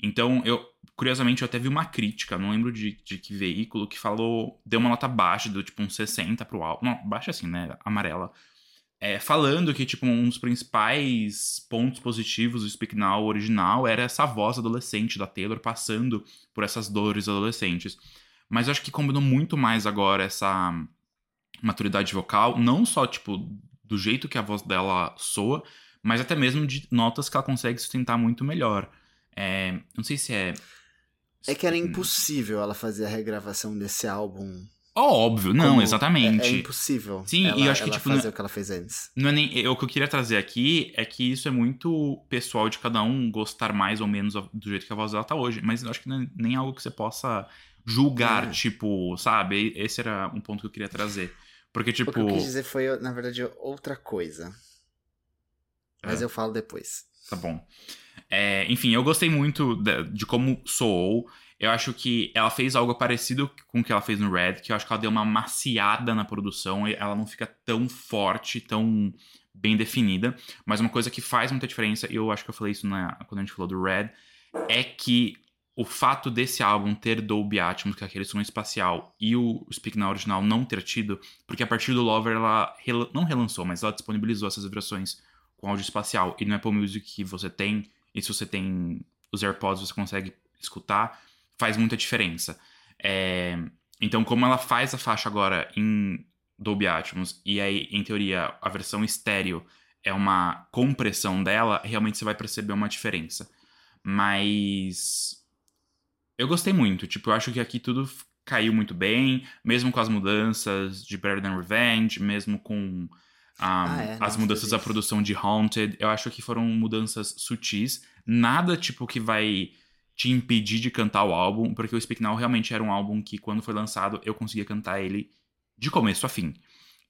Então, eu, curiosamente, eu até vi uma crítica, não lembro de, de que veículo, que falou, deu uma nota baixa, deu tipo um 60 pro álbum. Não, baixa assim, né? Amarela. É, falando que, tipo, um dos principais pontos positivos do Speak Now original era essa voz adolescente da Taylor passando por essas dores adolescentes. Mas eu acho que combinou muito mais agora essa maturidade vocal, não só, tipo, do jeito que a voz dela soa, mas até mesmo de notas que ela consegue sustentar muito melhor. É, não sei se é. É que era impossível ela fazer a regravação desse álbum. Óbvio, não, como- exatamente. É, é impossível. Sim, e ela, eu acho que, tipo, fazer não- o que ela fez antes. Não é nem, é, o que eu queria trazer aqui é que isso é muito pessoal de cada um gostar mais ou menos do jeito que a voz dela tá hoje. Mas eu acho que não é nem algo que você possa julgar, É. tipo, sabe? Esse era um ponto que eu queria trazer. Porque, tipo. O que eu quis dizer foi, na verdade, outra coisa. Mas É. eu falo depois. Tá bom. É, enfim, eu gostei muito de, de como soou. Eu acho que ela fez algo parecido com o que ela fez no Red, que eu acho que ela deu uma maciada na produção, e ela não fica tão forte, tão bem definida. Mas uma coisa que faz muita diferença, e eu acho que eu falei isso na, quando a gente falou do Red, é que o fato desse álbum ter Dolby Atmos, que é aquele som espacial, e o Speak Now original não ter tido, porque a partir do Lover ela rela- não relançou, mas ela disponibilizou essas versões com áudio espacial. E no Apple Music que você tem, e se você tem os AirPods você consegue escutar, faz muita diferença. É, Então, como ela faz a faixa agora em Dolby Atmos, e aí, em teoria, a versão estéreo é uma compressão dela, realmente você vai perceber uma diferença. Mas. Eu gostei muito. Tipo, eu acho que aqui tudo caiu muito bem, mesmo com as mudanças de Better Than Revenge, mesmo com ah, Ah, é, as mudanças da produção de Haunted. Eu acho que foram mudanças sutis. Nada, tipo, que vai te impedir de cantar o álbum, porque o Speak Now realmente era um álbum que, quando foi lançado, eu conseguia cantar ele de começo a fim.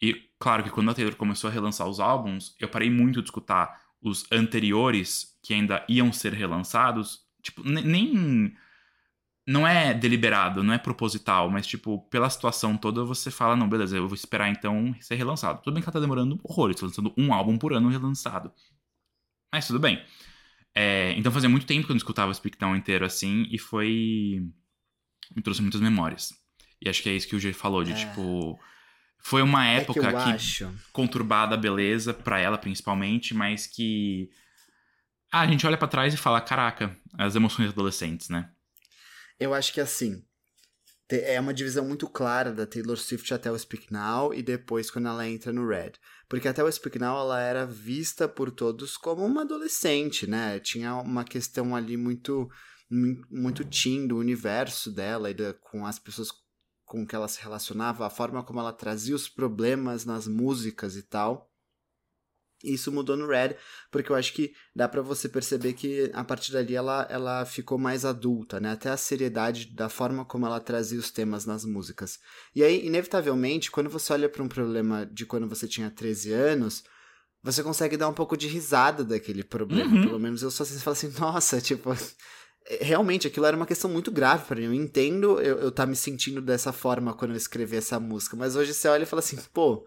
E, claro que quando a Taylor começou a relançar os álbuns, eu parei muito de escutar os anteriores, que ainda iam ser relançados. Tipo, ne- nem. Não é deliberado, não é proposital, mas, tipo, pela situação toda, você fala: não, beleza, eu vou esperar então ser relançado. Tudo bem que ela tá demorando horrores, tá lançando um álbum por ano relançado. Mas tudo bem. É, então fazia muito tempo que eu não escutava o Speak Down inteiro assim, e foi. Me trouxe muitas memórias. E acho que é isso que o G falou, de É. tipo. Foi uma É que época eu que acho. conturbada, beleza, pra ela principalmente, mas que. Ah, a gente olha pra trás e fala: caraca, as emoções adolescentes, né? Eu acho que assim. é uma divisão muito clara da Taylor Swift até o Speak Now e depois quando ela entra no Red. Porque até o Speak Now ela era vista por todos como uma adolescente, né? Tinha uma questão ali muito muito teen do universo dela e da, com as pessoas com que ela se relacionava, a forma como ela trazia os problemas nas músicas e tal. Isso mudou no Red, porque eu acho que dá para você perceber que a partir dali ela, ela ficou mais adulta, né? Até a seriedade da forma como ela trazia os temas nas músicas. E aí, inevitavelmente, quando você olha para um problema de quando você tinha 13 anos, você consegue dar um pouco de risada daquele problema. Uhum. Pelo menos eu só assim, falo assim, nossa, tipo, realmente aquilo era uma questão muito grave para mim. Eu entendo eu, eu tá me sentindo dessa forma quando eu escrevi essa música, mas hoje você olha e fala assim, pô,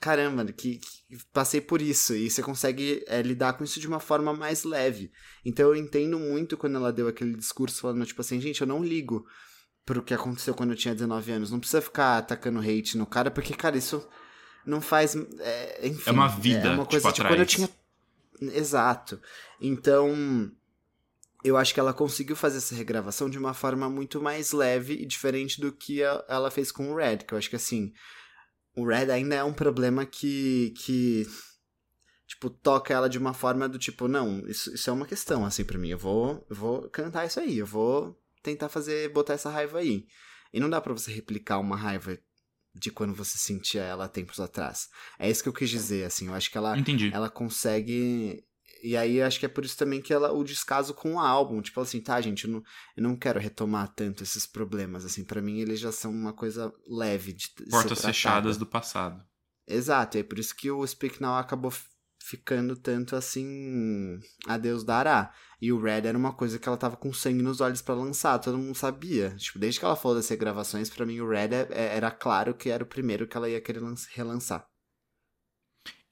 caramba, que, que passei por isso. E você consegue é, lidar com isso de uma forma mais leve. Então eu entendo muito quando ela deu aquele discurso falando, tipo assim, gente, eu não ligo pro que aconteceu quando eu tinha 19 anos. Não precisa ficar atacando hate no cara, porque, cara, isso não faz. É, enfim, é uma vida. É uma coisa tipo, tipo, quando eu tinha. Exato. Então eu acho que ela conseguiu fazer essa regravação de uma forma muito mais leve e diferente do que a, ela fez com o Red, que eu acho que assim, o Red ainda é um problema que que tipo toca ela de uma forma do tipo, não, isso, isso é uma questão assim para mim, eu vou eu vou cantar isso aí, eu vou tentar fazer botar essa raiva aí. E não dá para você replicar uma raiva de quando você sentia ela tempos atrás. É isso que eu quis dizer, assim, eu acho que ela Entendi. ela consegue e aí acho que é por isso também que ela o descaso com o álbum, tipo assim, tá, gente, eu não, eu não quero retomar tanto esses problemas, assim, para mim eles já são uma coisa leve de Portas fechadas do passado. Exato, é por isso que o Speak Now acabou ficando tanto assim, a Deus dará. E o Red era uma coisa que ela tava com sangue nos olhos para lançar, todo mundo sabia. Tipo, desde que ela falou das gravações, para mim o Red é, é, era claro que era o primeiro que ela ia querer relançar.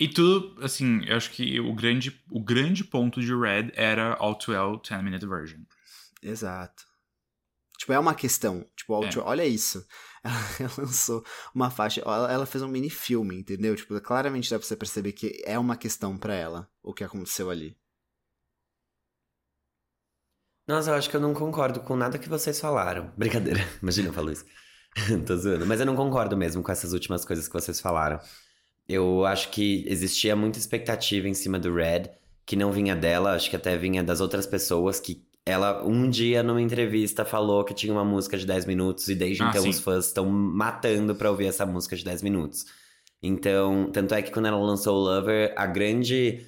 E tudo, assim, eu acho que o grande, o grande ponto de Red era All Too Well 10 Minute Version. Exato. Tipo, é uma questão. Tipo, All é. olha isso. Ela, (laughs) ela, lançou uma faixa, ela, ela, fez um mini filme, entendeu? Tipo, claramente dá pra você perceber que é uma questão para ela o que aconteceu ali. Nossa, eu acho que eu não concordo com nada que vocês falaram. (laughs) Brincadeira, imagina eu falo isso. (laughs) Tô zoando. Mas eu não concordo mesmo com essas últimas coisas que vocês falaram. Eu acho que existia muita expectativa em cima do Red, que não vinha dela, acho que até vinha das outras pessoas que ela um dia numa entrevista falou que tinha uma música de 10 minutos e desde ah, então sim. os fãs estão matando para ouvir essa música de 10 minutos. Então, tanto é que quando ela lançou o Lover, a grande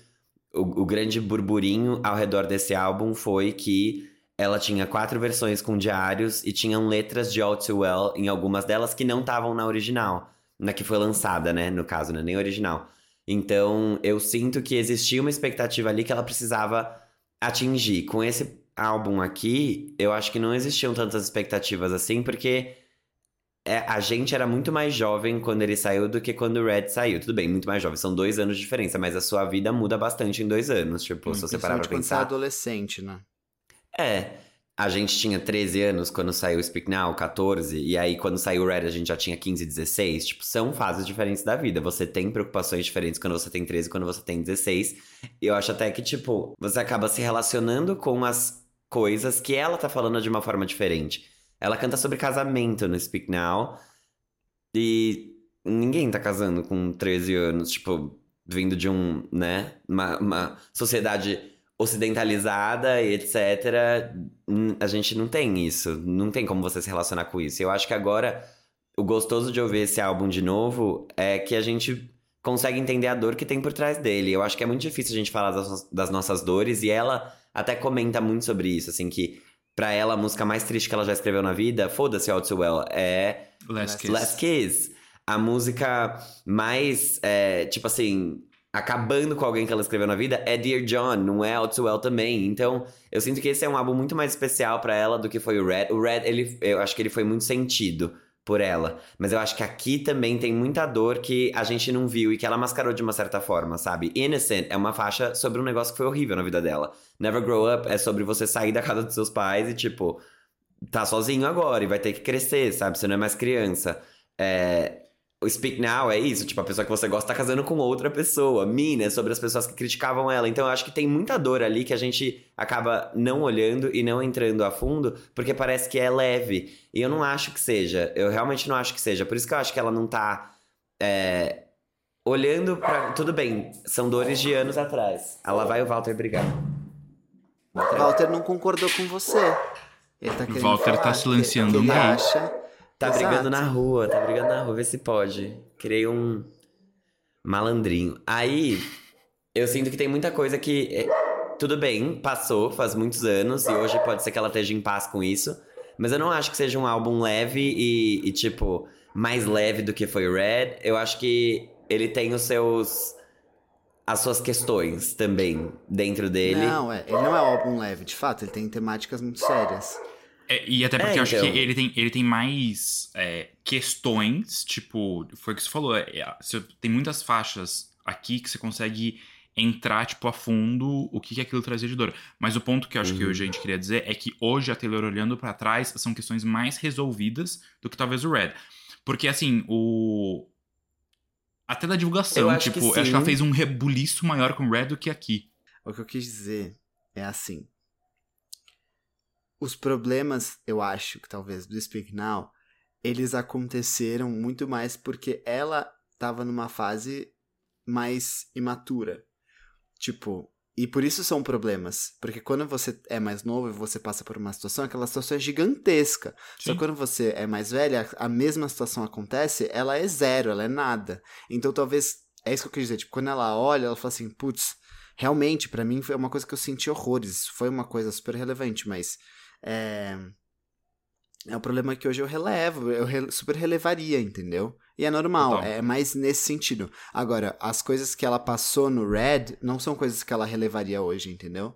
o, o grande burburinho ao redor desse álbum foi que ela tinha quatro versões com diários e tinham letras de All Too Well em algumas delas que não estavam na original na que foi lançada, né? No caso, né? Nem original. Então, eu sinto que existia uma expectativa ali que ela precisava atingir. Com esse álbum aqui, eu acho que não existiam tantas expectativas assim, porque é, a gente era muito mais jovem quando ele saiu do que quando o Red saiu. Tudo bem, muito mais jovem. São dois anos de diferença, mas a sua vida muda bastante em dois anos. Tipo, hum, se você parar pra pensar. Você é adolescente, né? É a gente tinha 13 anos quando saiu o Speak Now, 14, e aí quando saiu o Red a gente já tinha 15, 16. Tipo, são fases diferentes da vida. Você tem preocupações diferentes quando você tem 13 e quando você tem 16. E eu acho até que, tipo, você acaba se relacionando com as coisas que ela tá falando de uma forma diferente. Ela canta sobre casamento no Speak Now. E ninguém tá casando com 13 anos, tipo, vindo de um, né, uma, uma sociedade ocidentalizada e etc. A gente não tem isso. Não tem como você se relacionar com isso. Eu acho que agora o gostoso de ouvir esse álbum de novo é que a gente consegue entender a dor que tem por trás dele. Eu acho que é muito difícil a gente falar das, das nossas dores e ela até comenta muito sobre isso, assim, que pra ela a música mais triste que ela já escreveu na vida, foda-se All Too Well, é Last Kiss. Last Kiss. A música mais, é, tipo assim, acabando com alguém que ela escreveu na vida é Dear John, não é All Too Well também. Então, eu sinto que esse é um álbum muito mais especial para ela do que foi o Red. O Red, ele, eu acho que ele foi muito sentido por ela. Mas eu acho que aqui também tem muita dor que a gente não viu e que ela mascarou de uma certa forma, sabe? Innocent é uma faixa sobre um negócio que foi horrível na vida dela. Never Grow Up é sobre você sair da casa dos seus pais e, tipo, tá sozinho agora e vai ter que crescer, sabe? Você não é mais criança. É, o Speak Now é isso, tipo, a pessoa que você gosta tá casando com outra pessoa. Mina é sobre as pessoas que criticavam ela. Então eu acho que tem muita dor ali que a gente acaba não olhando e não entrando a fundo, porque parece que é leve. E eu não acho que seja. Eu realmente não acho que seja. Por isso que eu acho que ela não tá. É, olhando pra. Tudo bem, são dores de anos atrás. Ela vai o Walter brigar. Walter não concordou com você. Ele tá querendo Walter tá falar silenciando que, um que ele acha. Tá Exato. brigando na rua, tá brigando na rua, vê se pode. Criei um malandrinho. Aí, eu sinto que tem muita coisa que. é, tudo bem, passou, faz muitos anos, e hoje pode ser que ela esteja em paz com isso. Mas eu não acho que seja um álbum leve e, e, tipo, mais leve do que foi Red. Eu acho que ele tem os seus. as suas questões também dentro dele. Não, é, ele não é um álbum leve, de fato, ele tem temáticas muito sérias. É, e até porque É, eu acho então. que ele tem, ele tem mais é, questões, tipo, foi o que você falou, é, é, você tem muitas faixas aqui que você consegue entrar, tipo, a fundo o que, que aquilo trazia de dor. Mas o ponto que eu acho que Uhum. hoje a gente queria dizer é que hoje a Taylor olhando pra trás são questões mais resolvidas do que talvez o Red. Porque, assim, o... Até da divulgação, Eu acho que tipo, eu acho que ela fez um rebuliço maior com o Red do que aqui. O que eu quis dizer é assim. Os problemas, eu acho que talvez do Speak Now, eles aconteceram muito mais porque ela tava numa fase mais imatura. Tipo, e por isso são problemas. Porque quando você é mais novo e você passa por uma situação, aquela situação é gigantesca. Só Sim. que quando você é mais velha, a mesma situação acontece, ela é zero, ela é nada. Então talvez. É isso que eu quis dizer. Tipo, quando ela olha, ela fala assim, putz, realmente, pra mim foi uma coisa que eu senti horrores. Foi uma coisa super relevante, mas. É. É um problema que hoje eu relevo, eu super relevaria, entendeu? E é normal, Total. é mais nesse sentido. Agora, as coisas que ela passou no Red não são coisas que ela relevaria hoje, entendeu?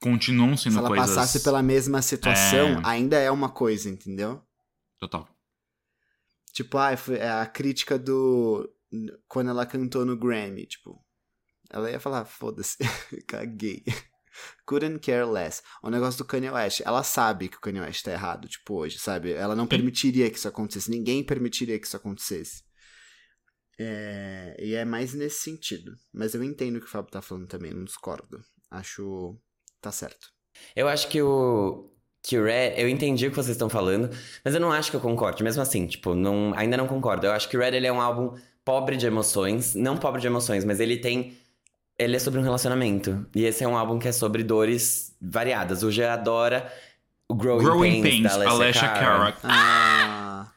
Continuam sendo Se ela coisas... passasse pela mesma situação, É. ainda é uma coisa, entendeu? Total. Tipo, ah, a crítica do. Quando ela cantou no Grammy, tipo. Ela ia falar, foda-se, (laughs) caguei. Couldn't care less. O negócio do Kanye West, ela sabe que o Kanye West tá errado, tipo, hoje, sabe? Ela não permitiria que isso acontecesse, ninguém permitiria que isso acontecesse. É, e é mais nesse sentido. Mas eu entendo o que o Fábio tá falando também, não discordo. Acho. tá certo. Eu acho que o. Que o Red. Eu entendi o que vocês estão falando, mas eu não acho que eu concorde. Mesmo assim, tipo, não, ainda não concordo. Eu acho que o Red ele é um álbum pobre de emoções. Não pobre de emoções, mas ele tem. Ele é sobre um relacionamento. E esse é um álbum que é sobre dores variadas. O G adora o Growing, Growing Pains, Pains, da Alessia, Alessia Cara. Ah.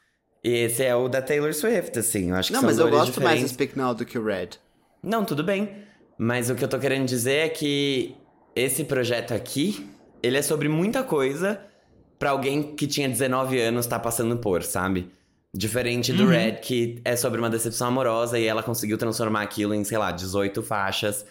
E esse é o da Taylor Swift, assim. Eu acho que Não, são mas eu gosto mais do diferentes. Speak Now do que o Red. Não, tudo bem. Mas o que eu tô querendo dizer é que esse projeto aqui, ele é sobre muita coisa pra alguém que tinha 19 anos tá passando por, sabe? Diferente do Uhum. Red, que é sobre uma decepção amorosa e ela conseguiu transformar aquilo em, sei lá, 18 faixas,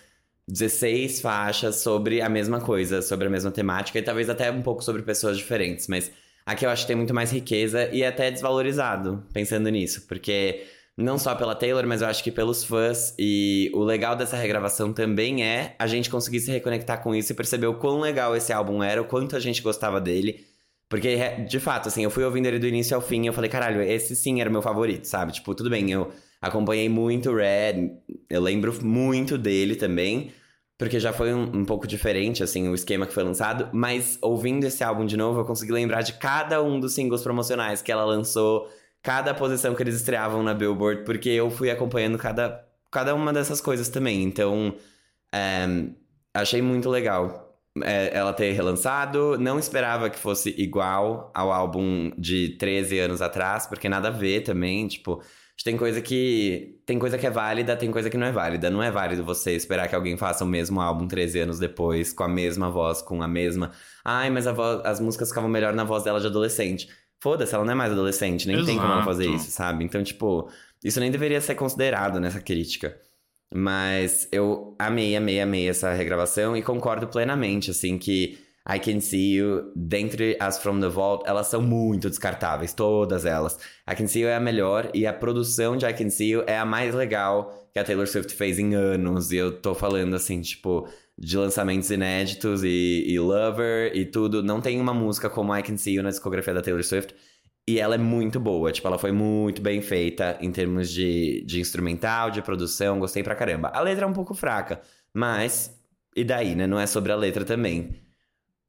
16 faixas sobre a mesma coisa, sobre a mesma temática e talvez até um pouco sobre pessoas diferentes, mas aqui eu acho que tem muito mais riqueza e até desvalorizado pensando nisso, porque não só pela Taylor, mas eu acho que pelos fãs. E o legal dessa regravação também é a gente conseguir se reconectar com isso e perceber o quão legal esse álbum era, o quanto a gente gostava dele. Porque, de fato, assim, eu fui ouvindo ele do início ao fim e eu falei, caralho, esse sim era meu favorito, sabe? Tipo, tudo bem, eu acompanhei muito o Red, eu lembro muito dele também, porque já foi um, um pouco diferente, assim, o esquema que foi lançado, mas ouvindo esse álbum de novo, eu consegui lembrar de cada um dos singles promocionais que ela lançou, cada posição que eles estreavam na Billboard, porque eu fui acompanhando cada, cada uma dessas coisas também. Então, é, achei muito legal é, ela ter relançado. Não esperava que fosse igual ao álbum de 13 anos atrás, porque nada a ver também. Tipo, tem coisa que. Tem coisa que é válida, tem coisa que não é válida. Não é válido você esperar que alguém faça o mesmo álbum 13 anos depois, com a mesma voz, com a mesma. Ai, mas a voz- as músicas ficavam melhor na voz dela de adolescente. Foda-se, ela não é mais adolescente, nem tem como ela fazer Exato. isso, sabe? Então, tipo, isso nem deveria ser considerado nessa crítica. Mas eu amei, amei, amei essa regravação e concordo plenamente, assim, que I Can See You, dentre as From the Vault, elas são muito descartáveis, todas elas. I Can See You é a melhor e a produção de I Can See You é a mais legal que a Taylor Swift fez em anos. E eu tô falando, assim, tipo, de lançamentos inéditos e, e Lover e tudo. Não tem uma música como I Can See You na discografia da Taylor Swift. E ela é muito boa, tipo, ela foi muito bem feita em termos de, de instrumental, de produção, gostei pra caramba. A letra é um pouco fraca, mas. E daí, né? Não é sobre a letra também.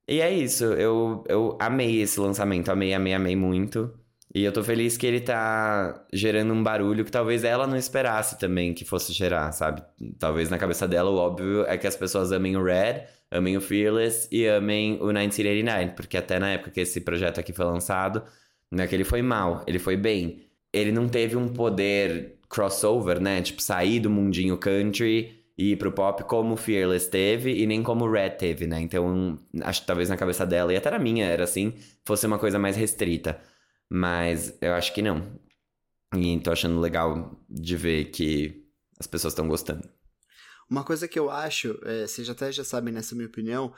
E é isso, eu, eu amei esse lançamento, amei, amei, amei muito. E eu tô feliz que ele tá gerando um barulho que talvez ela não esperasse também que fosse gerar, sabe? Talvez na cabeça dela o óbvio é que as pessoas amem o Red, amem o Fearless e amem o 1989, porque até na época que esse projeto aqui foi lançado, não é que ele foi mal, ele foi bem. Ele não teve um poder crossover, né? Tipo, sair do mundinho country e ir pro pop como Fearless teve e nem como Red teve, né? Então, acho que talvez na cabeça dela, e até na minha era assim, fosse uma coisa mais restrita. Mas eu acho que não. E tô achando legal de ver que as pessoas estão gostando. Uma coisa que eu acho, é, vocês até já sabem nessa minha opinião,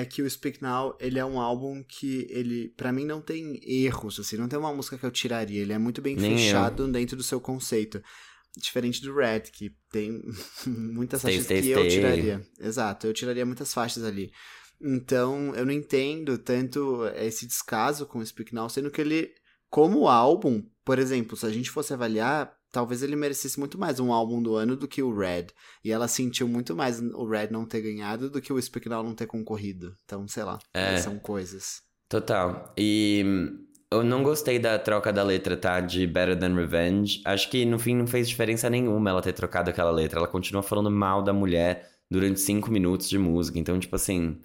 é que o Speak Now, ele é um álbum que ele, para mim, não tem erros, assim, não tem uma música que eu tiraria, ele é muito bem Nem fechado dentro do seu conceito. Diferente do Red, que tem (laughs) muitas faixas stay, que eu stay. tiraria. Exato, eu tiraria muitas faixas ali. Então, eu não entendo tanto esse descaso com o Speak Now, sendo que ele, como álbum, por exemplo, se a gente fosse avaliar, talvez ele merecesse muito mais um álbum do ano do que o Red. E ela sentiu muito mais o Red não ter ganhado do que o Speak Now não ter concorrido. Então, sei lá, É. são coisas. Total. E hum, eu não gostei da troca da letra, tá? De Better Than Revenge. Acho que no fim não fez diferença nenhuma ela ter trocado aquela letra. Ela continua falando mal da mulher durante cinco minutos de música. Então, tipo assim,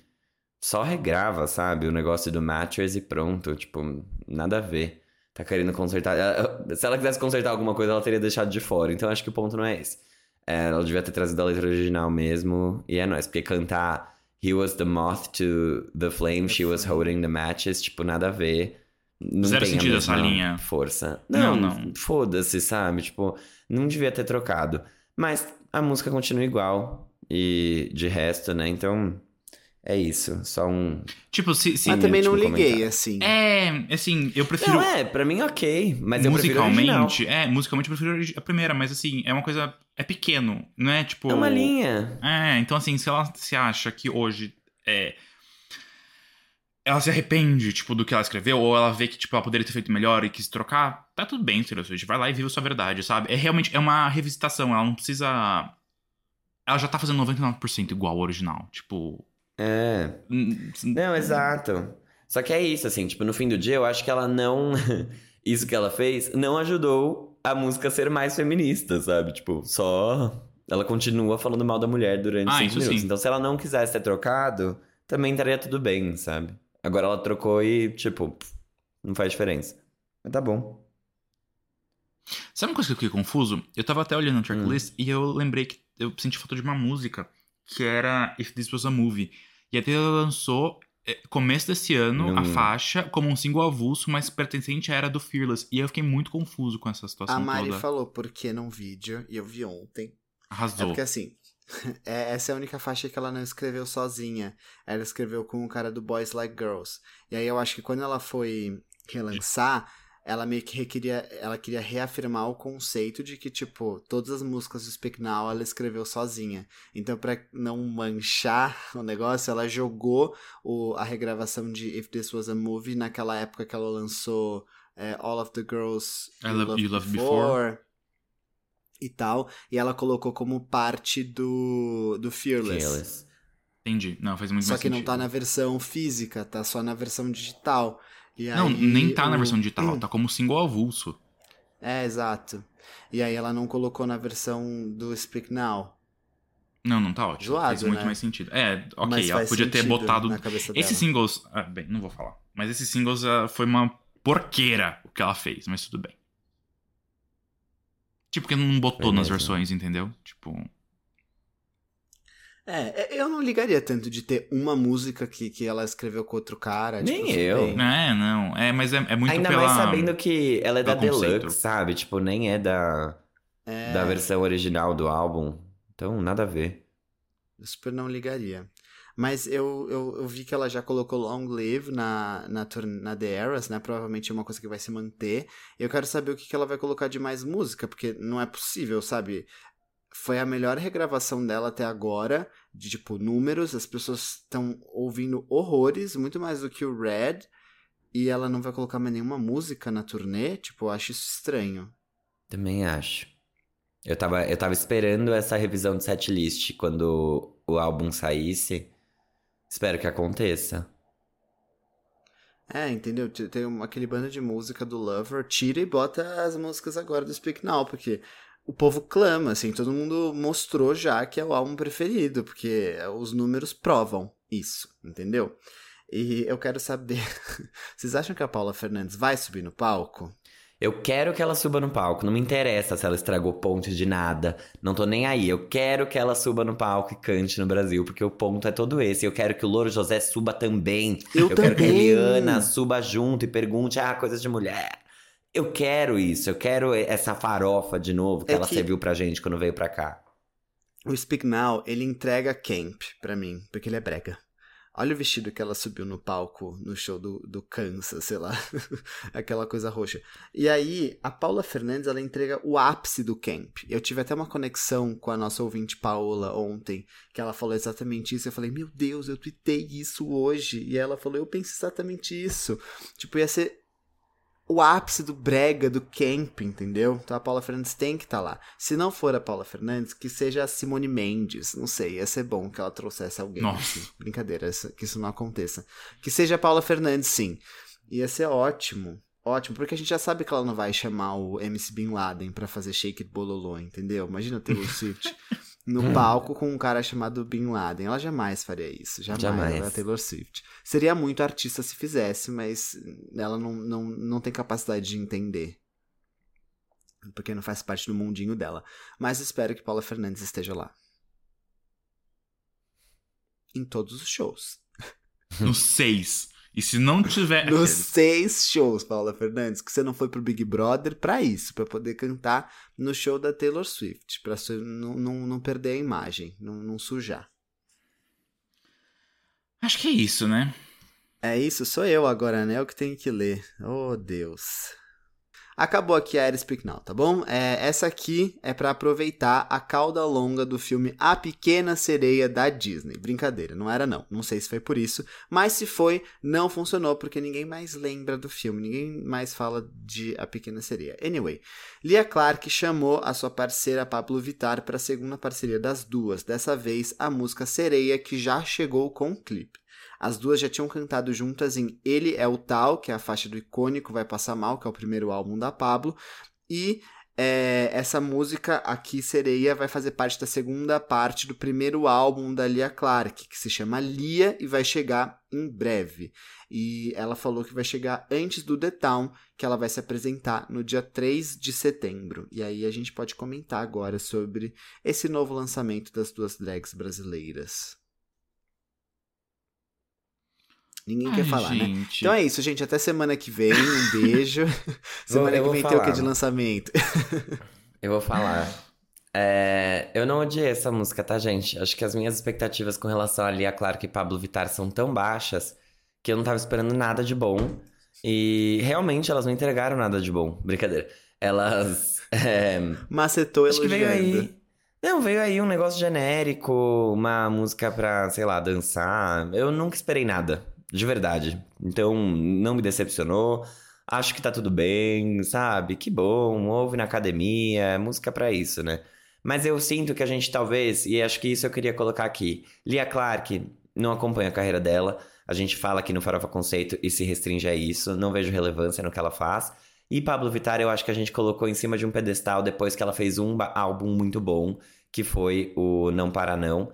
só regrava, sabe? O negócio do mattress e pronto. Tipo, nada a ver. Tá querendo consertar. ela- Se ela quisesse consertar alguma coisa, ela teria deixado de fora. Então, acho que o ponto não é esse. É, ela devia ter trazido a letra original mesmo. E é nóis. Porque cantar He was the moth to the flame, she was holding the matches. Tipo, nada a ver. Não Zero tem a sentido essa linha. Força. Não, Não, não. Foda-se, sabe? Tipo, não devia ter trocado. Mas a música continua igual. E de resto, né? Então, é isso. Só um. Tipo, se. se Mas também não último liguei, comentário. assim. é, assim, eu prefiro. Não, é, pra mim ok. Mas eu prefiro a original. musicalmente, é, musicalmente eu prefiro a primeira, mas assim, é uma coisa. É pequeno, não é tipo. É uma linha. É, então assim, se ela se acha que hoje é. Ela se arrepende, tipo, do que ela escreveu, ou ela vê que, tipo, ela poderia ter feito melhor e quis trocar, tá tudo bem, Taylor Swift. Vai lá e vive a sua verdade, sabe? É realmente, é uma revisitação, ela não precisa... Ela já tá fazendo 99% igual ao original, tipo... É. hum, Não, exato. Só que é isso, assim, tipo, no fim do dia, eu acho que ela não. (laughs) isso que ela fez não ajudou a música a ser mais feminista, sabe? Tipo, só. Ela continua falando mal da mulher durante Ah, cinco isso minutos. sim. Então, se ela não quisesse ter trocado, também estaria tudo bem, sabe? Agora ela trocou e, tipo, não faz diferença. Mas tá bom. Sabe uma coisa que eu fiquei confuso? Eu tava até olhando Hum. tracklist e eu lembrei que eu senti falta de uma música que era If This Was a Movie. E a Taylor lançou, eh, começo desse ano, a Não. faixa como um single avulso, mas pertencente à era do Fearless. E eu fiquei muito confuso com essa situação A Mari toda. falou por que num vídeo, e eu vi ontem. É Arrasou. porque assim, (laughs) é- essa é a única faixa que ela não escreveu sozinha. Ela escreveu com o cara do Boys Like Girls. E aí eu acho que quando ela foi relançar, ela meio que requeria, ela queria reafirmar o conceito de que, tipo, todas as músicas do Speak Now ela escreveu sozinha. Então, pra não manchar (laughs) o negócio, ela jogou o, a regravação de If This Was a Movie naquela época que ela lançou é, All of the Girls I Love- You Loved Before. e tal, e ela colocou como parte do, do Fearless. Fearless. Entendi. Não, faz muito Só que não sentido. tá na versão física, tá só na versão digital. E Não, aí nem tá na o- versão digital, tá como single avulso. É, exato. E aí ela não colocou na versão do Speak Now. Não, não tá ótimo. Zoado, faz muito né? mais sentido. É, ok, mas ela podia ter botado. na cabeça Esses singles. Ah, bem, não vou falar. Mas esses singles ah, foi uma porqueira o que ela fez, mas tudo bem. Tipo, porque não botou Foi nas versões, entendeu? Tipo. É, eu não ligaria tanto de ter uma música que, que ela escreveu com outro cara. Nem tipo, eu. bem. É, não. É, mas é, é muito Ainda pela. mais sabendo que ela é da conceito. Deluxe, sabe? Tipo, nem é da, É, da versão original do álbum. Então, nada a ver. eu super não ligaria. Mas eu, eu, eu vi que ela já colocou Long Live na, na, turn- na The Eras, né? Provavelmente é uma coisa que vai se manter. Eu quero saber o que, que ela vai colocar de mais música, porque não é possível, sabe? Foi a melhor regravação dela até agora, de tipo números, as pessoas estão ouvindo horrores, muito mais do que o Red. e ela não vai colocar mais nenhuma música na turnê, tipo, eu acho isso estranho. Também acho. Eu tava, eu tava esperando essa revisão de setlist quando o álbum saísse. Espero que aconteça. É, entendeu? Tem aquele bando de música do Lover, tira e bota as músicas agora do Speak Now, porque o povo clama, assim, todo mundo mostrou já que é o álbum preferido, porque os números provam isso, entendeu? E eu quero saber, (laughs) vocês acham que a Paula Fernandes vai subir no palco? Eu quero que ela suba no palco. Não me interessa se ela estragou ponte de nada. Não tô nem aí. Eu quero que ela suba no palco e cante no Brasil, porque o ponto é todo esse. Eu quero que o Louro José suba também. Eu quero que a também. Eliana suba junto e pergunte, ah, coisas de mulher. Eu quero isso. Eu quero essa farofa de novo que É ela que- serviu pra gente quando veio pra cá. O Speak Now, ele entrega Camp pra mim, porque ele é brega. Olha o vestido que ela subiu no palco no show do, do Kansas, sei lá. (laughs) Aquela coisa roxa. E aí, a Paula Fernandes, ela entrega o ápice do camp. Eu tive até uma conexão com a nossa ouvinte Paola ontem, que ela falou exatamente isso. Eu falei, meu Deus, eu tuitei isso hoje. E ela falou, eu penso exatamente isso. Tipo, ia ser o ápice do brega, do camp, entendeu? Então a Paula Fernandes tem que estar lá. Se não for a Paula Fernandes, que seja a Simone Mendes. Não sei, ia ser bom que ela trouxesse alguém. Nossa. assim. Brincadeira, que isso não aconteça. Que seja a Paula Fernandes, sim. Ia ser ótimo. Ótimo, porque a gente já sabe que ela não vai chamar o MC Bin Laden pra fazer Shake It Bololô, entendeu? Imagina ter o Swift (laughs) no palco com um cara chamado Bin Laden. Ela jamais faria isso. Jamais. Jamais. Ela é a Taylor Swift. Seria muito artista se fizesse, mas ela não, não, não tem capacidade de entender. Porque não faz parte do mundinho dela. Mas espero que Paula Fernandes esteja lá. Em todos os shows. Nos seis. E se não tiver. Nos seis shows, Paula Fernandes, que você não foi pro Big Brother pra isso, pra poder cantar no show da Taylor Swift, pra não, não, não perder a imagem, não, não sujar. Acho que é isso, né? É isso, sou eu agora, né? Eu que tenho que ler. Oh, Deus. Acabou aqui a Era Speak Now, tá bom? É, essa aqui é pra aproveitar a cauda longa do filme A Pequena Sereia da Disney. Brincadeira, não era não. Não sei se foi por isso, mas se foi, não funcionou porque ninguém mais lembra do filme, ninguém mais fala de A Pequena Sereia. Anyway, Lia Clark chamou a sua parceira Pablo Vittar para a segunda parceria das duas, dessa vez a música Sereia, que já chegou com o clipe. As duas já tinham cantado juntas em Ele é o Tal, que é a faixa do icônico Vai Passar Mal, que é o primeiro álbum da Pablo, e é, essa música aqui, Sereia, vai fazer parte da segunda parte do primeiro álbum da Lia Clark, que se chama Lia e vai chegar em breve. E ela falou que vai chegar antes do The Town, que ela vai se apresentar no dia 3 de setembro. E aí a gente pode comentar agora sobre esse novo lançamento das duas drags brasileiras. Ninguém quer Ai, falar, né? gente. Então é isso, gente. Até semana que vem. Um (laughs) beijo. semana eu que vem tem o que falar. de lançamento? Eu vou falar. É, eu não odiei essa música, tá, gente? Acho que as minhas expectativas com relação a Lia Clark e Pablo Vittar são tão baixas que eu não tava esperando nada de bom. E realmente elas não entregaram nada de bom. Brincadeira. Elas. (laughs) é, Macetou acho que veio aí. Não, veio aí um negócio genérico, uma música pra, sei lá, dançar. Eu nunca esperei nada, de verdade. Então, não me decepcionou. Acho que tá tudo bem, sabe? Que bom, ouve na academia, música pra isso, né? Mas eu sinto que a gente talvez, e acho que isso eu queria colocar aqui. Lia Clark, não acompanho a carreira dela. A gente fala aqui no Farofa Conceito e se restringe a isso. Não vejo relevância no que ela faz. E Pablo Vittar, eu acho que a gente colocou em cima de um pedestal depois que ela fez um álbum muito bom, que foi o Não Para Não.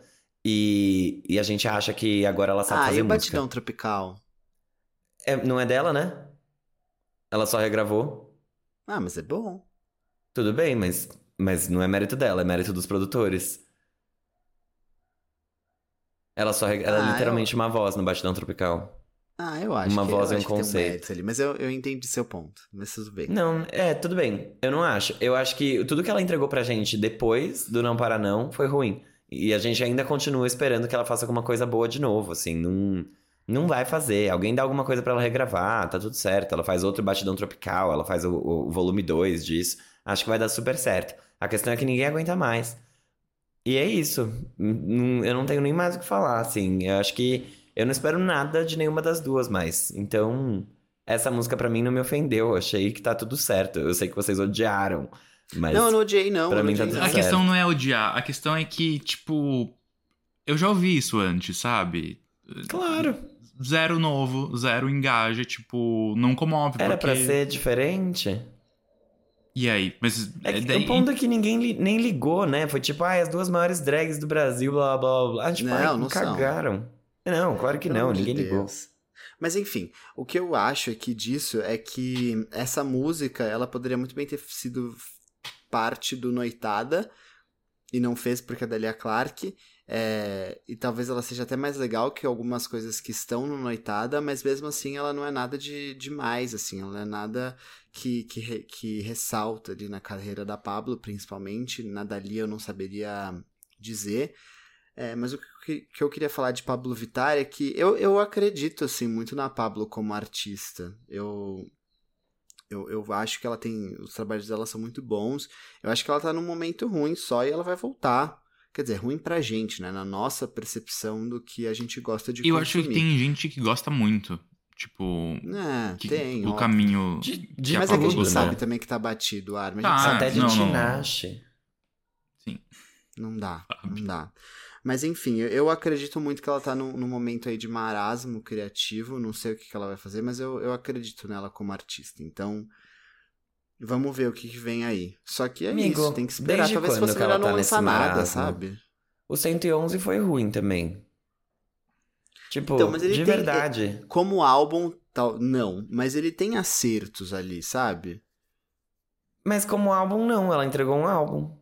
E, e a gente acha que agora ela sabe Ah, e fazer o música. Batidão Tropical? É, não é dela, né? Ela só regravou. Ah, mas é bom. Tudo bem, mas, mas não é mérito dela, é mérito dos produtores. Ela só reg- ela é Ah, literalmente uma voz no Batidão Tropical. Ah, eu acho Uma que, voz eu e um conceito. mérito ali. Mas eu, eu entendi seu ponto. Mas tudo bem. Não, é, tudo bem. Eu não acho. Eu acho que tudo que ela entregou pra gente depois do Não Para Não foi ruim. E a gente ainda continua esperando que ela faça alguma coisa boa de novo, assim, não, não vai fazer. Alguém dá alguma coisa pra ela regravar, tá tudo certo. Ela faz outro Batidão Tropical, ela faz o, o volume 2 disso. Acho que vai dar super certo. A questão é que ninguém aguenta mais. E é isso. Eu não tenho nem mais o que falar, assim. Eu acho que eu não espero nada de nenhuma das duas mais. Então, essa música pra mim não me ofendeu. Eu achei que tá tudo certo. Eu sei que vocês odiaram. Mas Não, eu não odiei, não. pra não mim tá odiei, tudo não. A certo. questão não é odiar, a questão é que, tipo. Eu já ouvi isso antes, sabe? Claro. Zero novo, zero engaja, tipo, não comove. Era porque... pra ser diferente. E aí? Mas. É que daí... O ponto é que ninguém li- nem ligou, né? Foi tipo, ah, as duas maiores drags do Brasil, blá blá blá. blá. Tipo, Não, ai, não são. cagaram. Não, claro que não, de ninguém ligou. Mas enfim, o que eu acho aqui disso é que essa música, ela poderia muito bem ter sido parte do Noitada e não fez porque é da Lia Clark. é, e talvez ela seja até mais legal que algumas coisas que estão no Noitada, mas mesmo assim ela não é nada de demais, assim, ela não é nada que, que, que ressalta ali na carreira da Pablo, principalmente. Na Dali eu não saberia dizer. É, mas o que, que eu queria falar de Pablo Vittar é que eu, eu acredito, assim, muito na Pablo como artista. Eu, eu, eu acho que ela tem. Os trabalhos dela são muito bons. Eu acho que ela tá num momento ruim só e ela vai voltar. Quer dizer, ruim pra gente, né? Na nossa percepção do que a gente gosta de Eu acho que consumir. tem gente que gosta muito. Tipo. É, que tem. o óbvio. caminho. De- que de Mas é que a gente sabe também que tá batido, Arma. A gente Tá, sabe Até de não, não. Tinashe. Não dá, não dá. Mas enfim, eu, acredito muito que ela tá num, num momento aí de marasmo criativo. Não sei o que, que ela vai fazer, mas eu, eu acredito nela como artista. Então, vamos ver o que, que vem aí. Só que é Amigo, isso, tem que esperar. Talvez quando fosse que ela melhor não tá lançar nada, marasmo? sabe? O 111 foi ruim também. Tipo, Então, de tem- verdade. Como álbum, tal, não. Mas ele tem acertos ali, sabe? Mas como álbum, não. Ela entregou um álbum.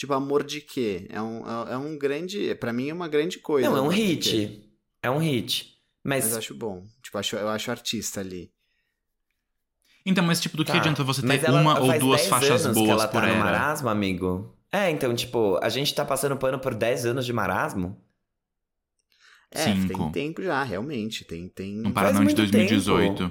Tipo, Amor de Quê? É um, é, é um grande. Pra mim é uma grande coisa. não, é um hit. É um hit. Mas, Mas eu acho bom. Tipo, acho, eu acho artista ali. Então, mas tipo, do que Tá, adianta você ter ela uma ou duas 10 faixas anos boas que ela tá por no era? marasmo, amigo. É, então, tipo, a gente tá passando pano por 10 anos de marasmo. É, Cinco. tem tempo já, realmente. Tem, tem. Um Paranão de muito 2018.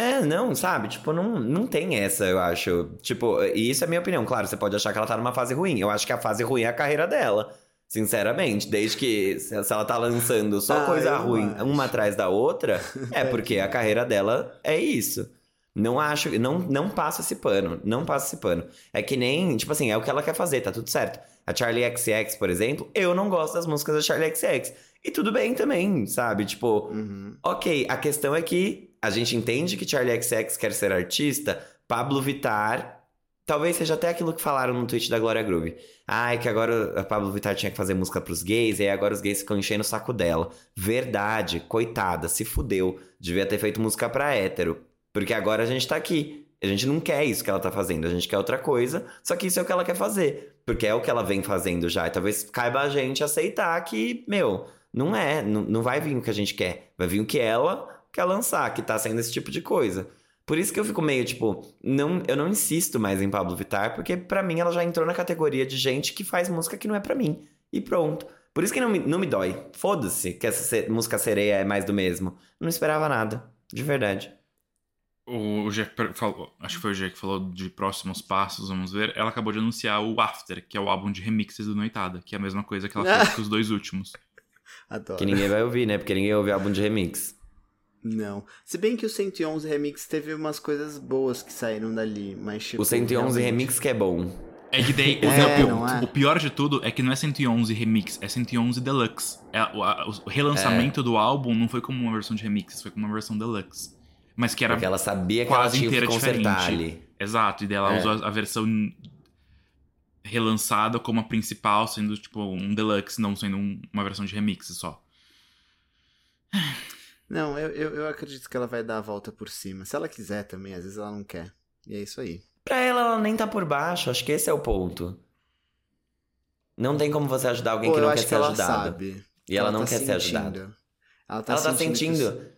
É, não, sabe? Tipo, não, não tem essa, eu acho. Tipo, e isso é minha opinião. Claro, você pode achar que ela tá numa fase ruim. Eu acho que a fase ruim é a carreira dela. Sinceramente, desde que se ela tá lançando só Ah, coisa ruim, acho. uma atrás da outra, é porque a carreira dela é isso. Não acho, não, não passa esse pano, não passa esse pano. É que nem, tipo assim, é o que ela quer fazer, tá tudo certo. A Charlie XX, por exemplo, eu não gosto das músicas da Charlie XX. E tudo bem também, sabe? Tipo, Uhum. Ok, a questão é que a gente entende que Charlie XX quer ser artista, Pablo Vittar. Talvez seja até aquilo que falaram no tweet da Glória Groove. Ai, que agora a Pablo Vittar tinha que fazer música pros gays, e aí agora os gays ficam enchendo o saco dela. Verdade, coitada, se fudeu. Devia ter feito música pra hétero. Porque agora a gente tá aqui. A gente não quer isso que ela tá fazendo, a gente quer outra coisa, só que isso é o que ela quer fazer. Porque é o que ela vem fazendo já. E talvez caiba a gente aceitar que, meu, não é, não, não vai vir o que a gente quer. Vai vir o que ela quer lançar, que tá sendo esse tipo de coisa. Por isso que eu fico meio, tipo, não, eu não insisto mais em Pablo Vittar, porque pra mim ela já entrou na categoria de gente que faz música que não é pra mim. E pronto. Por isso que não me, não me dói. Foda-se que essa se- música sereia é mais do mesmo. Não esperava nada. De verdade. O per- falou, acho que foi o Jack que falou de próximos passos, vamos ver. Ela acabou de anunciar o After, que é o álbum de remixes do Noitada, que é a mesma coisa que ela fez (laughs) com os dois últimos. Adoro. Que ninguém vai ouvir, né? Porque ninguém ouve álbum de remix. Não. Se bem que o 111 Remix teve umas coisas boas que saíram dali, mas tipo. O 111 realmente- remix que é bom. É que daí, o, (laughs) É, o- é? o pior de tudo é que não é 111 remix, é 111 deluxe. É, o, a- o relançamento do álbum não foi como uma versão de remix, foi como uma versão deluxe. Mas que era Porque ela sabia que quase ela tinha que inteira diferente. ali. Exato, e daí ela É. usou a a versão relançada como a principal, sendo tipo um deluxe, não sendo um- uma versão de remix só. Não, eu, eu, eu acredito que ela vai dar a volta por cima. Se ela quiser também, às vezes ela não quer. E é isso aí. Pra ela, ela nem tá por baixo. Acho que esse é o ponto. Não tem como você ajudar alguém Pô, que não quer que ser ela ajudado. sabe. E ela, não tá quer ser sentindo. ajudada. Ela tá ela tá sentindo. que sentindo.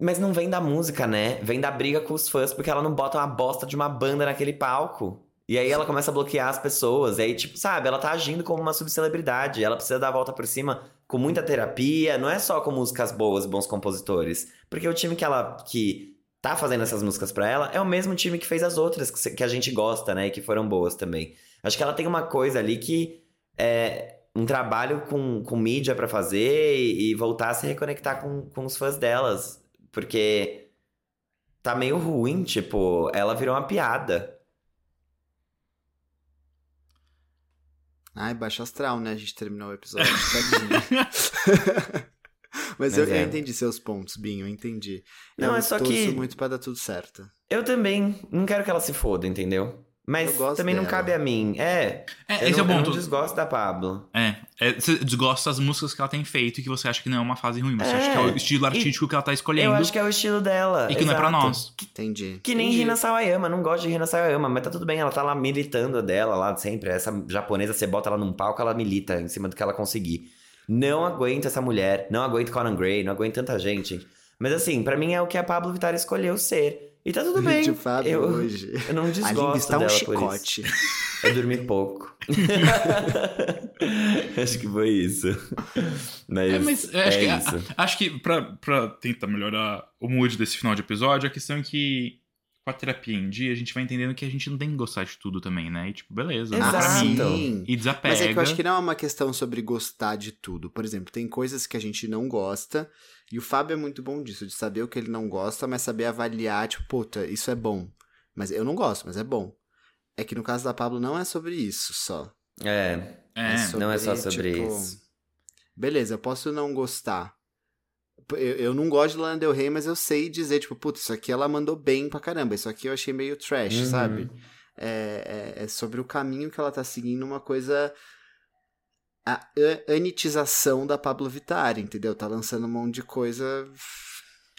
Mas não vem da música, né? Vem da briga com os fãs, porque ela não bota uma bosta de uma banda naquele palco. E aí ela começa a bloquear as pessoas. E aí, tipo, sabe, ela tá agindo como uma subcelebridade. Ela precisa dar a volta por cima com muita terapia. Não é só com músicas boas, bons compositores. Porque o time que ela. que tá fazendo essas músicas pra ela é o mesmo time que fez as outras, que, a gente gosta, né? E que foram boas também. Acho que ela tem uma coisa ali que é um trabalho com, com mídia pra fazer e, e voltar a se reconectar com, com os fãs delas. Porque tá meio ruim, tipo, ela virou uma piada. Ai, baixo astral, né? A gente terminou o episódio. (laughs) Mas, Mas eu, eu é. entendi seus pontos, Binho, eu entendi. Não, eu é só que- muito pra dar tudo certo. Eu também não quero que ela se foda, entendeu? Mas Eu gosto também não dela. cabe a mim. É, É, eu esse não, é o eu ponto. não desgosto da Pablo. É, é, você desgosta das músicas que ela tem feito e que você acha que não é uma fase ruim. Você É, acha que é o estilo e- artístico que ela tá escolhendo Eu acho que é o estilo dela. e que não é pra exato. nós. Entendi. Que nem Entendi. Rina Sawayama, não gosto de Rina Sawayama, mas tá tudo bem, ela tá lá militando dela lá sempre. Essa japonesa, você bota ela num palco, ela milita em cima do que ela conseguir. Não aguento essa mulher, não aguento Conan Gray, não aguento tanta gente. Mas assim, pra mim é o que a Pablo Vittar escolheu ser. E tá tudo bem. O Fábio eu, hoje. eu não (laughs) A desgosto língua está um chicote. Eu dormi pouco. (laughs) Acho que foi isso. Mas, É, mas é acho, que, isso. a- acho que pra, pra tentar melhorar o mood desse final de episódio, a questão é que com a terapia em dia, a gente vai entendendo que a gente não tem que gostar de tudo também, né? E tipo, beleza, não pra Exato. mim. Sim. E desapega. Mas é que eu acho que não é uma questão sobre gostar de tudo. Por exemplo, tem coisas que a gente não gosta, e o Fábio é muito bom disso, de saber o que ele não gosta, mas saber avaliar, tipo, puta, isso é bom. Mas eu não gosto, mas é bom. É que no caso da Pablo não é sobre isso só. É, É, não é só sobre tipo, isso. Beleza, eu posso não gostar. Eu, eu não gosto de Lana Del Rey, mas eu sei dizer, tipo, putz, isso aqui ela mandou bem pra caramba. Isso aqui eu achei meio trash, Uhum. sabe? É, é- é sobre o caminho que ela tá seguindo, uma coisa. A anitização da Pablo Vittar, entendeu? Tá lançando um monte de coisa.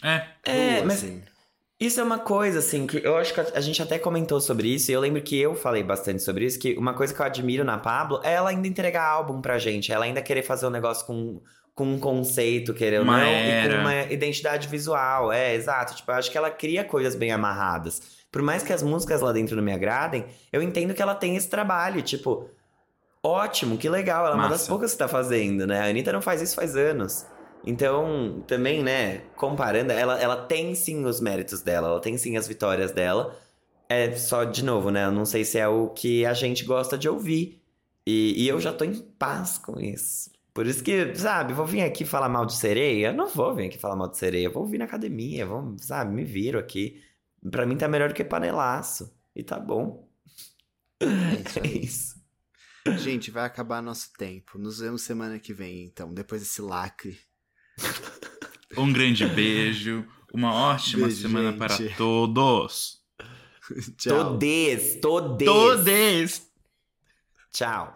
é. É, mas assim. Isso é uma coisa, assim, que eu acho que a gente até comentou sobre isso, e eu lembro que eu falei bastante sobre isso, que uma coisa que eu admiro na Pablo é ela ainda entregar álbum pra gente, ela ainda querer fazer um negócio com, com um conceito, querer ou Uma não, e era. com uma identidade visual, é, exato. Tipo, eu acho que ela cria coisas bem amarradas. Por mais que as músicas lá dentro não me agradem, eu entendo que ela tem esse trabalho, tipo, ótimo, que legal, ela é uma das poucas que tá fazendo, né? A Anitta não faz isso faz anos. Então, também, né, comparando, ela, ela tem sim os méritos dela, ela tem sim as vitórias dela. É só, de novo, né, eu não sei se é o que a gente gosta de ouvir. E, e eu já tô em paz com isso. Por isso que, sabe, vou vir aqui falar mal de sereia? Eu não vou vir aqui falar mal de sereia, eu vou vir na academia, vou, sabe, me viro aqui. Pra mim tá melhor do que panelaço. E tá bom. É (laughs) isso É isso. Gente, vai acabar nosso tempo. Nos vemos semana que vem, então, depois desse lacre. Um grande beijo. Uma ótima Beijo, semana gente. para todos. (laughs) Tchau. Todes, todes. Todes! Tchau.